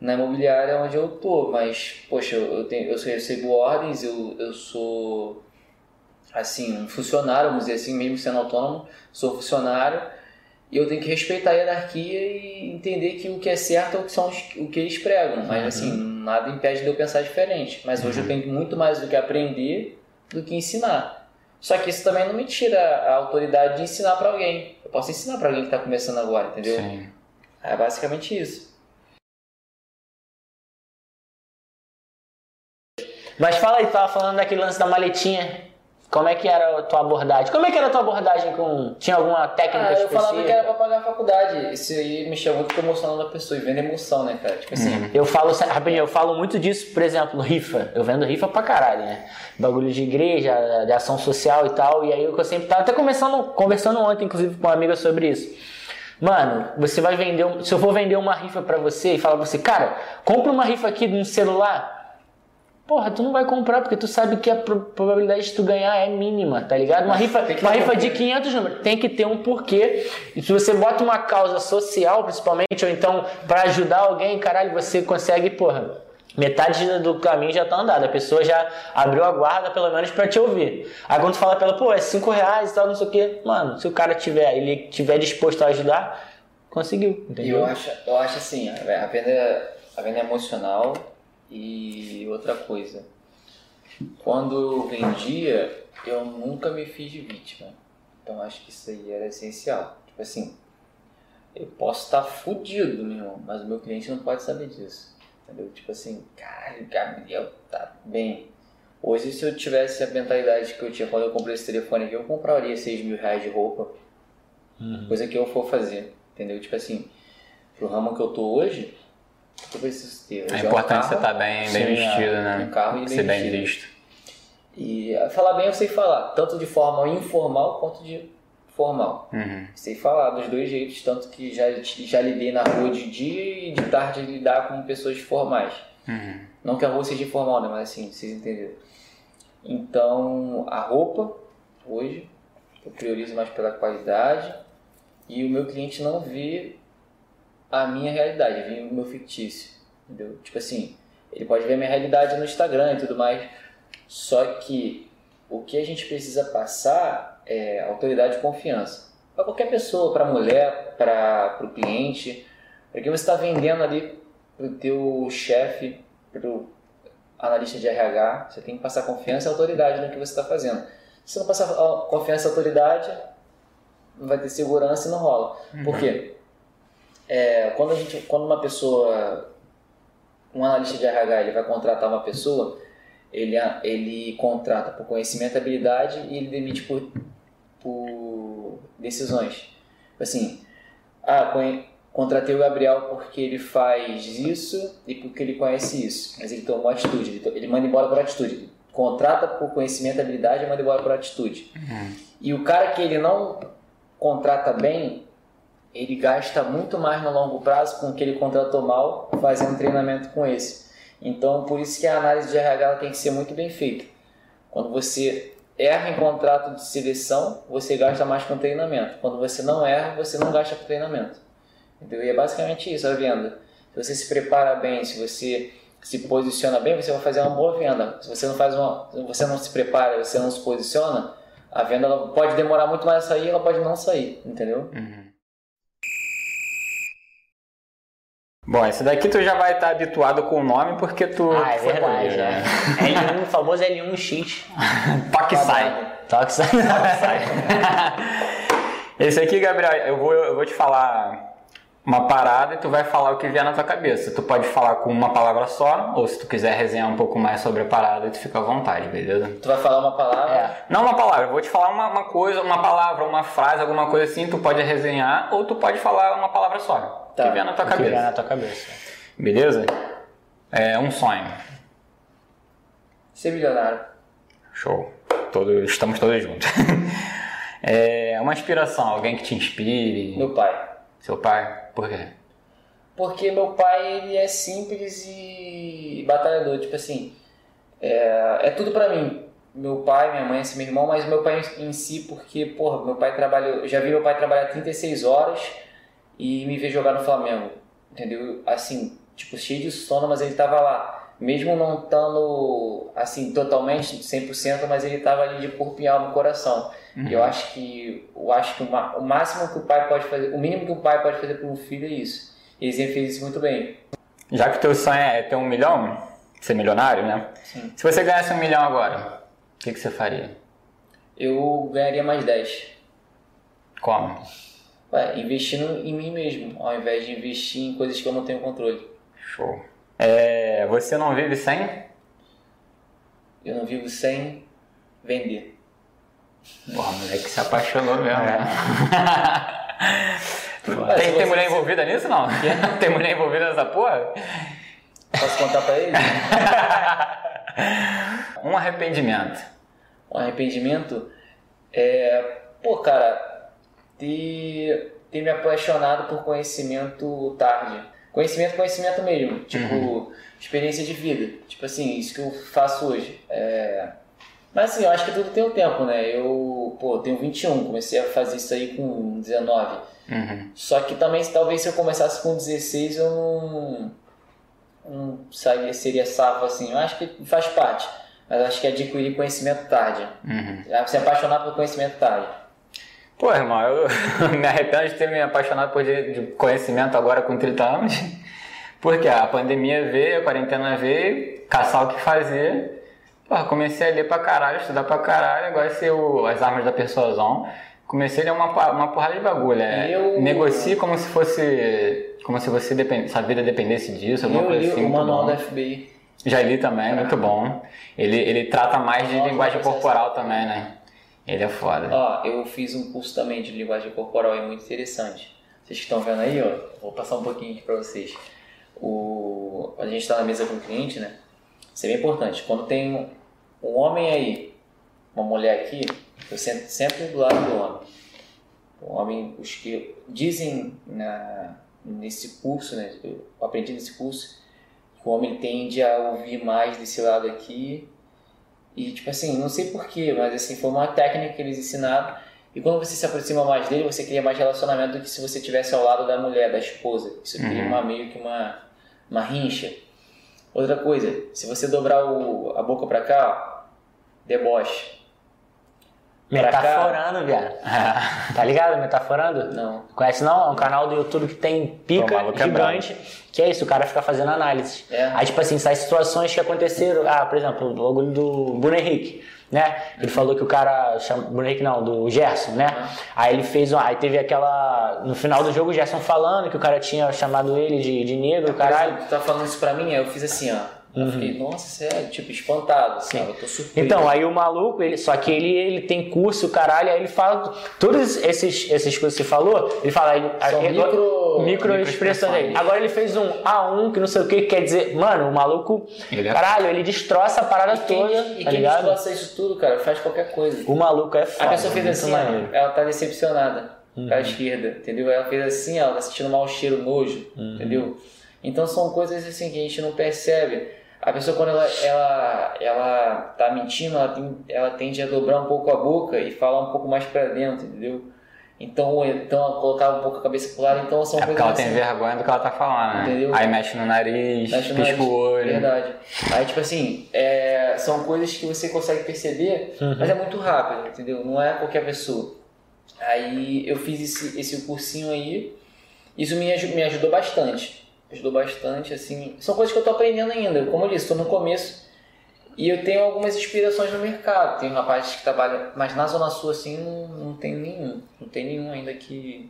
na imobiliária onde eu tô, mas, poxa, eu, eu, tenho, eu recebo ordens, eu, eu sou assim, um funcionário, vamos dizer assim, mesmo sendo autônomo, sou funcionário e eu tenho que respeitar a hierarquia e entender que o que é certo é o que, são os- o que eles pregam. Mas assim, nada impede de eu pensar diferente. Mas hoje eu tenho muito mais do que aprender do que ensinar. Só que isso também não me tira a autoridade de ensinar para alguém. Eu posso ensinar para alguém que está começando agora, entendeu? Sim. É basicamente isso. Mas fala aí, tava falando daquele lance da maletinha. Como é que era a tua abordagem? Como é que era a tua abordagem com. Tinha alguma técnica Ah, eu específica? falava que era pra pagar a faculdade. Isso aí mexia muito com a emoção da pessoa e vendo emoção, né, cara? Tipo assim, Eu falo, rapidinho, eu falo muito disso, por exemplo, rifa. Eu vendo rifa pra caralho, né? Bagulho de igreja, de ação social e tal. E aí o que eu sempre tava até conversando, conversando ontem, inclusive, com uma amiga sobre isso. Mano, você vai vender. Se eu for vender uma rifa pra você e falar pra você, cara, compra uma rifa aqui de um celular. Porra, tu não vai comprar porque tu sabe que a pro- probabilidade de tu ganhar é mínima, tá ligado? Uma rifa, Tem que uma um rifa de porquê. 500 números tem que ter um porquê. E se você bota uma causa social, principalmente, ou então pra ajudar alguém, caralho, você consegue, porra. Metade do caminho já tá andado, a pessoa já abriu a guarda pelo menos pra te ouvir. Aí quando tu fala pra ela, pô, é 5 reais e tal, não sei o quê, mano, se o cara tiver, ele tiver disposto a ajudar, conseguiu, E entendeu? eu acho, eu acho assim, a venda, a venda é emocional e outra coisa. Quando eu vendia, eu nunca me fiz de vítima. Então acho que isso aí era essencial. Tipo assim, eu posso estar fudido, meu irmão, mas o meu cliente não pode saber disso. Entendeu? Tipo assim, caralho, Gabriel tá bem. Hoje, se eu tivesse a mentalidade que eu tinha quando eu comprei esse telefone aqui, eu compraria 6 mil reais de roupa. Coisa que eu for fazer. Entendeu? Tipo assim, pro ramo que eu tô hoje, o que eu preciso ter? É importante você carro, estar bem, bem Sim, vestido, né? um carro e bem Ser bem vestido. visto. E ah, falar bem eu sei falar, tanto de forma informal quanto de formal. Uhum. Sei falar dos dois jeitos, tanto que já, já lidei na rua de dia e de tarde lidar com pessoas formais. Uhum. Não que a rua seja informal, né? Mas assim, vocês entenderam. Então, a roupa, hoje, eu priorizo mais pela qualidade e o meu cliente não vê a minha realidade, vê o meu fictício, entendeu? Tipo assim, ele pode ver a minha realidade no Instagram e tudo mais, só que o que a gente precisa passar é autoridade e confiança. Para qualquer pessoa, para mulher, para o cliente, porque você está vendendo ali para o teu chefe, para o analista de RH, você tem que passar confiança e autoridade no que você está fazendo. Se você não passar confiança e autoridade, não vai ter segurança e não rola. Por quê? É, quando, a gente, quando uma pessoa, um analista de RH, ele vai contratar uma pessoa, ele, ele contrata por conhecimento e habilidade e ele demite por, por decisões. Assim, ah, contratei o Gabriel porque ele faz isso e porque ele conhece isso, mas ele tomou atitude, ele, to- ele manda embora por atitude. Contrata por conhecimento e habilidade e manda embora por atitude. E o cara que ele não contrata bem, ele gasta muito mais no longo prazo com o que ele contratou mal, fazendo treinamento com esse. Então, por isso que a análise de RH tem que ser muito bem feita. Quando você erra em contrato de seleção, você gasta mais com treinamento. Quando você não erra, você não gasta com treinamento. Entendeu? E é basicamente isso a venda. Se você se prepara bem, se você se posiciona bem, você vai fazer uma boa venda. Se você não faz uma, você não se prepara, você não se posiciona, a venda pode demorar muito mais a sair, ela pode não sair, entendeu? Bom, esse daqui tu já vai estar habituado com o nome porque tu Ah, é foi verdade, goleiro, né? L1, o famoso L1X. (laughs) Toque e sai. Toque sai. (laughs) Esse aqui, Gabriel, eu vou, eu vou te falar uma parada e tu vai falar o que vier na tua cabeça. Tu pode falar com uma palavra só, ou se tu quiser resenhar um pouco mais sobre a parada, tu fica à vontade, beleza? Tu vai falar uma palavra, É. Não uma palavra, eu vou te falar uma, uma coisa, uma palavra, uma frase, alguma coisa assim, tu pode resenhar, ou tu pode falar uma palavra só. Tá. Que vier na tua Que vier cabeça. na tua cabeça. Beleza? É um sonho. ser milionário. Show. Todo, estamos todos juntos. (laughs) é uma inspiração, alguém que te inspire. Meu pai. Seu pai? Por quê? Porque meu pai, ele é simples e batalhador, tipo assim, é, é tudo pra mim. Meu pai, minha mãe, esse meu irmão, mas meu pai em si, porque, porra, meu pai trabalhou, já vi meu pai trabalhar 36 horas e me ver jogar no Flamengo, entendeu? Assim, tipo, cheio de sono, mas ele tava lá. Mesmo não estando, assim, totalmente 100%, mas ele tava ali de corpo e alma coração. E eu acho que, eu acho que o, ma- o máximo que o pai pode fazer, o mínimo que o pai pode fazer por um filho é isso. E ele fez isso muito bem. Já que o teu sonho é ter um milhão, ser milionário, né? Sim. Se você ganhasse um milhão agora, o que, que você faria? Eu ganharia mais 10. Como? Ué, investindo em mim mesmo, ao invés de investir em coisas que eu não tenho controle. Show. É, você não vive sem? Eu não vivo sem vender. Porra, moleque se apaixonou mesmo. né? (laughs) Tem, tem mulher envolvida nisso, não? (laughs) tem mulher envolvida nessa porra? Posso contar pra ele? (laughs) Um arrependimento. um arrependimento é, pô, cara, ter, ter me apaixonado por conhecimento tarde. Conhecimento, conhecimento mesmo. Tipo, experiência de vida. Tipo assim, isso que eu faço hoje. É... Mas assim, eu acho que tudo tem um tempo, né? Eu, pô, tenho 21, comecei a fazer isso aí com 19. Uhum. Só que também, talvez se eu começasse com 16, eu não, não saía, seria safo assim. Eu acho que faz parte. Mas acho que adquirir conhecimento tarde. Uhum. Se apaixonar por conhecimento tarde. Pô, irmão, eu (laughs) me arrependo de ter me apaixonado por conhecimento agora com 30 anos. Porque a pandemia veio, a quarentena veio, caçar o que fazer. Pô, comecei a ler pra caralho, estudar pra caralho, agora sei o, as armas da persuasão. Comecei a ler uma, uma porrada de bagulho. É, Eu- Negocie como se fosse. Como se você depend, sua vida dependesse disso, alguma Eu coisa li assim. o manual da FBI. Já li também, muito bom. Ele, ele trata mais de Nossa, linguagem nossa, corporal também, né? Ele é foda. Ó, eu fiz um curso também de linguagem corporal, é muito interessante. Vocês que estão vendo aí, ó, vou passar um pouquinho aqui pra vocês. O, a gente está na mesa com o cliente, né? Isso é bem importante. Quando tem um, homem aí, uma mulher aqui, eu sento sempre do lado do homem. O homem, os que dizem na, nesse curso, né? Eu aprendi nesse curso, que o homem tende a ouvir mais desse lado aqui e, tipo assim, não sei porquê, mas assim, foi uma técnica que eles ensinaram. E quando você se aproxima mais dele, você cria mais relacionamento do que se você estivesse ao lado da mulher, da esposa. Isso cria Uhum. uma, meio que uma, uma rincha. Outra coisa, se você dobrar o, a boca pra cá, ó, deboche. Pra cá, Metaforando, viado. (laughs) Tá ligado? Metaforando? não. Conhece não? É um canal do YouTube que tem Pô, pica é gigante. que é isso, o cara fica fazendo análise. É. Aí, tipo assim, sai situações que aconteceram. Ah, por exemplo, o bagulho do Bruno Henrique, né? Ele falou que o cara. Chama, Bruno não, do Gerson, né? Aí ele fez. uma- Aí teve aquela. No final do jogo, o Gerson falando que o cara tinha chamado ele de, de negro, caralho. Tu tá falando isso pra mim, eu fiz assim, ó. Eu fiquei, nossa, sério, tipo, espantado, Sim. sabe? Eu tô surpreso. Então, aí o maluco, ele, só que ele, ele tem curso, caralho, aí ele fala. Todos esses, esses coisas que você falou, ele fala. Ele, São ele, micro, micro expressões aí. Agora ele fez um A1 que não sei o que, quer dizer, mano, o maluco. Ele é... Caralho, ele destroça a parada e quem, toda. E tá quem ligado? destroça isso tudo, cara, faz qualquer coisa. O maluco é foda. A pessoa fez assim, maneiro. ela tá decepcionada uhum. pra esquerda, entendeu? Ela fez assim, ela tá sentindo mau cheiro, nojo, uhum. entendeu? Então são coisas assim que a gente não percebe. A pessoa quando ela, ela, ela tá mentindo, ela, tem, ela tende a dobrar um pouco a boca e falar um pouco mais para dentro, entendeu? Então, então colocar um pouco a cabeça pro lado, então são é coisas porque ela assim. tem vergonha do que ela tá falando, né? Entendeu? Aí mexe no nariz, Mexe no pisca nariz, o olho. Verdade. Aí, tipo assim, é, são coisas que você consegue perceber, Uhum. mas é muito rápido, entendeu? Não é qualquer pessoa. Aí eu fiz esse, esse cursinho aí, isso me, me ajudou bastante. Ajudou bastante, assim. São coisas que eu tô aprendendo ainda. Como eu disse, tô no começo. E eu tenho algumas inspirações no mercado. Tem rapazes que trabalham, mas na Zona Sul, assim, não, não tem nenhum. Não tem nenhum ainda que.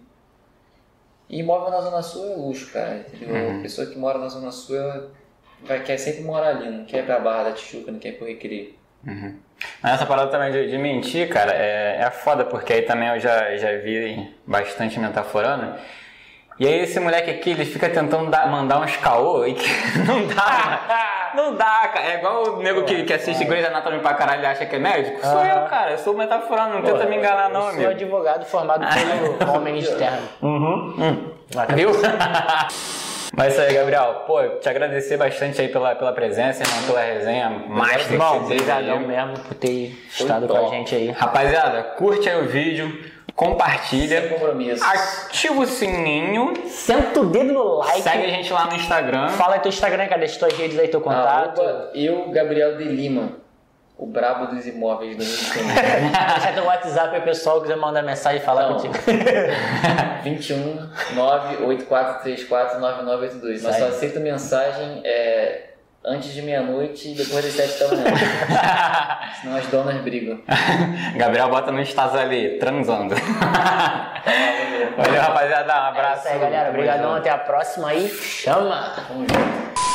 E imóvel na Zona Sul é luxo, cara. Entendeu? A pessoa que mora na Zona Sul, ela vai, quer sempre morar ali, não quer ir pra Barra da Tijuca, não quer ir pro Recreio. Mas essa parada também de, de mentir, cara, é, é foda, porque aí também eu já, já vi bastante metaforando. E aí esse moleque aqui, ele fica tentando dar- mandar uns caô e que (laughs) não dá. não dá, cara. É igual o nego que, que assiste Grey's Anatomy pra caralho e acha que é médico. Sou eu, cara. Eu sou metaforando, não tenta me enganar não, eu sou advogado formado (laughs) pelo Homem Terra. Uhum. Viu? (laughs) Mas é isso aí, Gabriel. Pô, te agradecer bastante aí pela, pela presença, irmão, pela resenha. Mais que teve obrigadão mesmo por ter estado com a gente aí. Rapaziada, curte aí o vídeo, compartilha, ativa o sininho, Senta o dedo no like. segue a gente lá no Instagram. Fala aí teu Instagram, cara, deixa tuas redes aí, teu contato. Arroba eu, Gabriel de Lima, o brabo dos imóveis do Rio de Janeiro. (laughs) Deixa teu WhatsApp aí, pessoal, quiser mandar mensagem e falar Não. contigo. 21 98434 9982. Mas só Sai. aceito mensagem é, antes de meia-noite e depois das 7 da manhã. (laughs) Senão as donas brigam. Gabriel bota no Stasi ali, transando. Valeu, rapaziada. Um É abraço. isso aí, galera. Obrigadão, até a próxima aí. Chama! Tamo junto.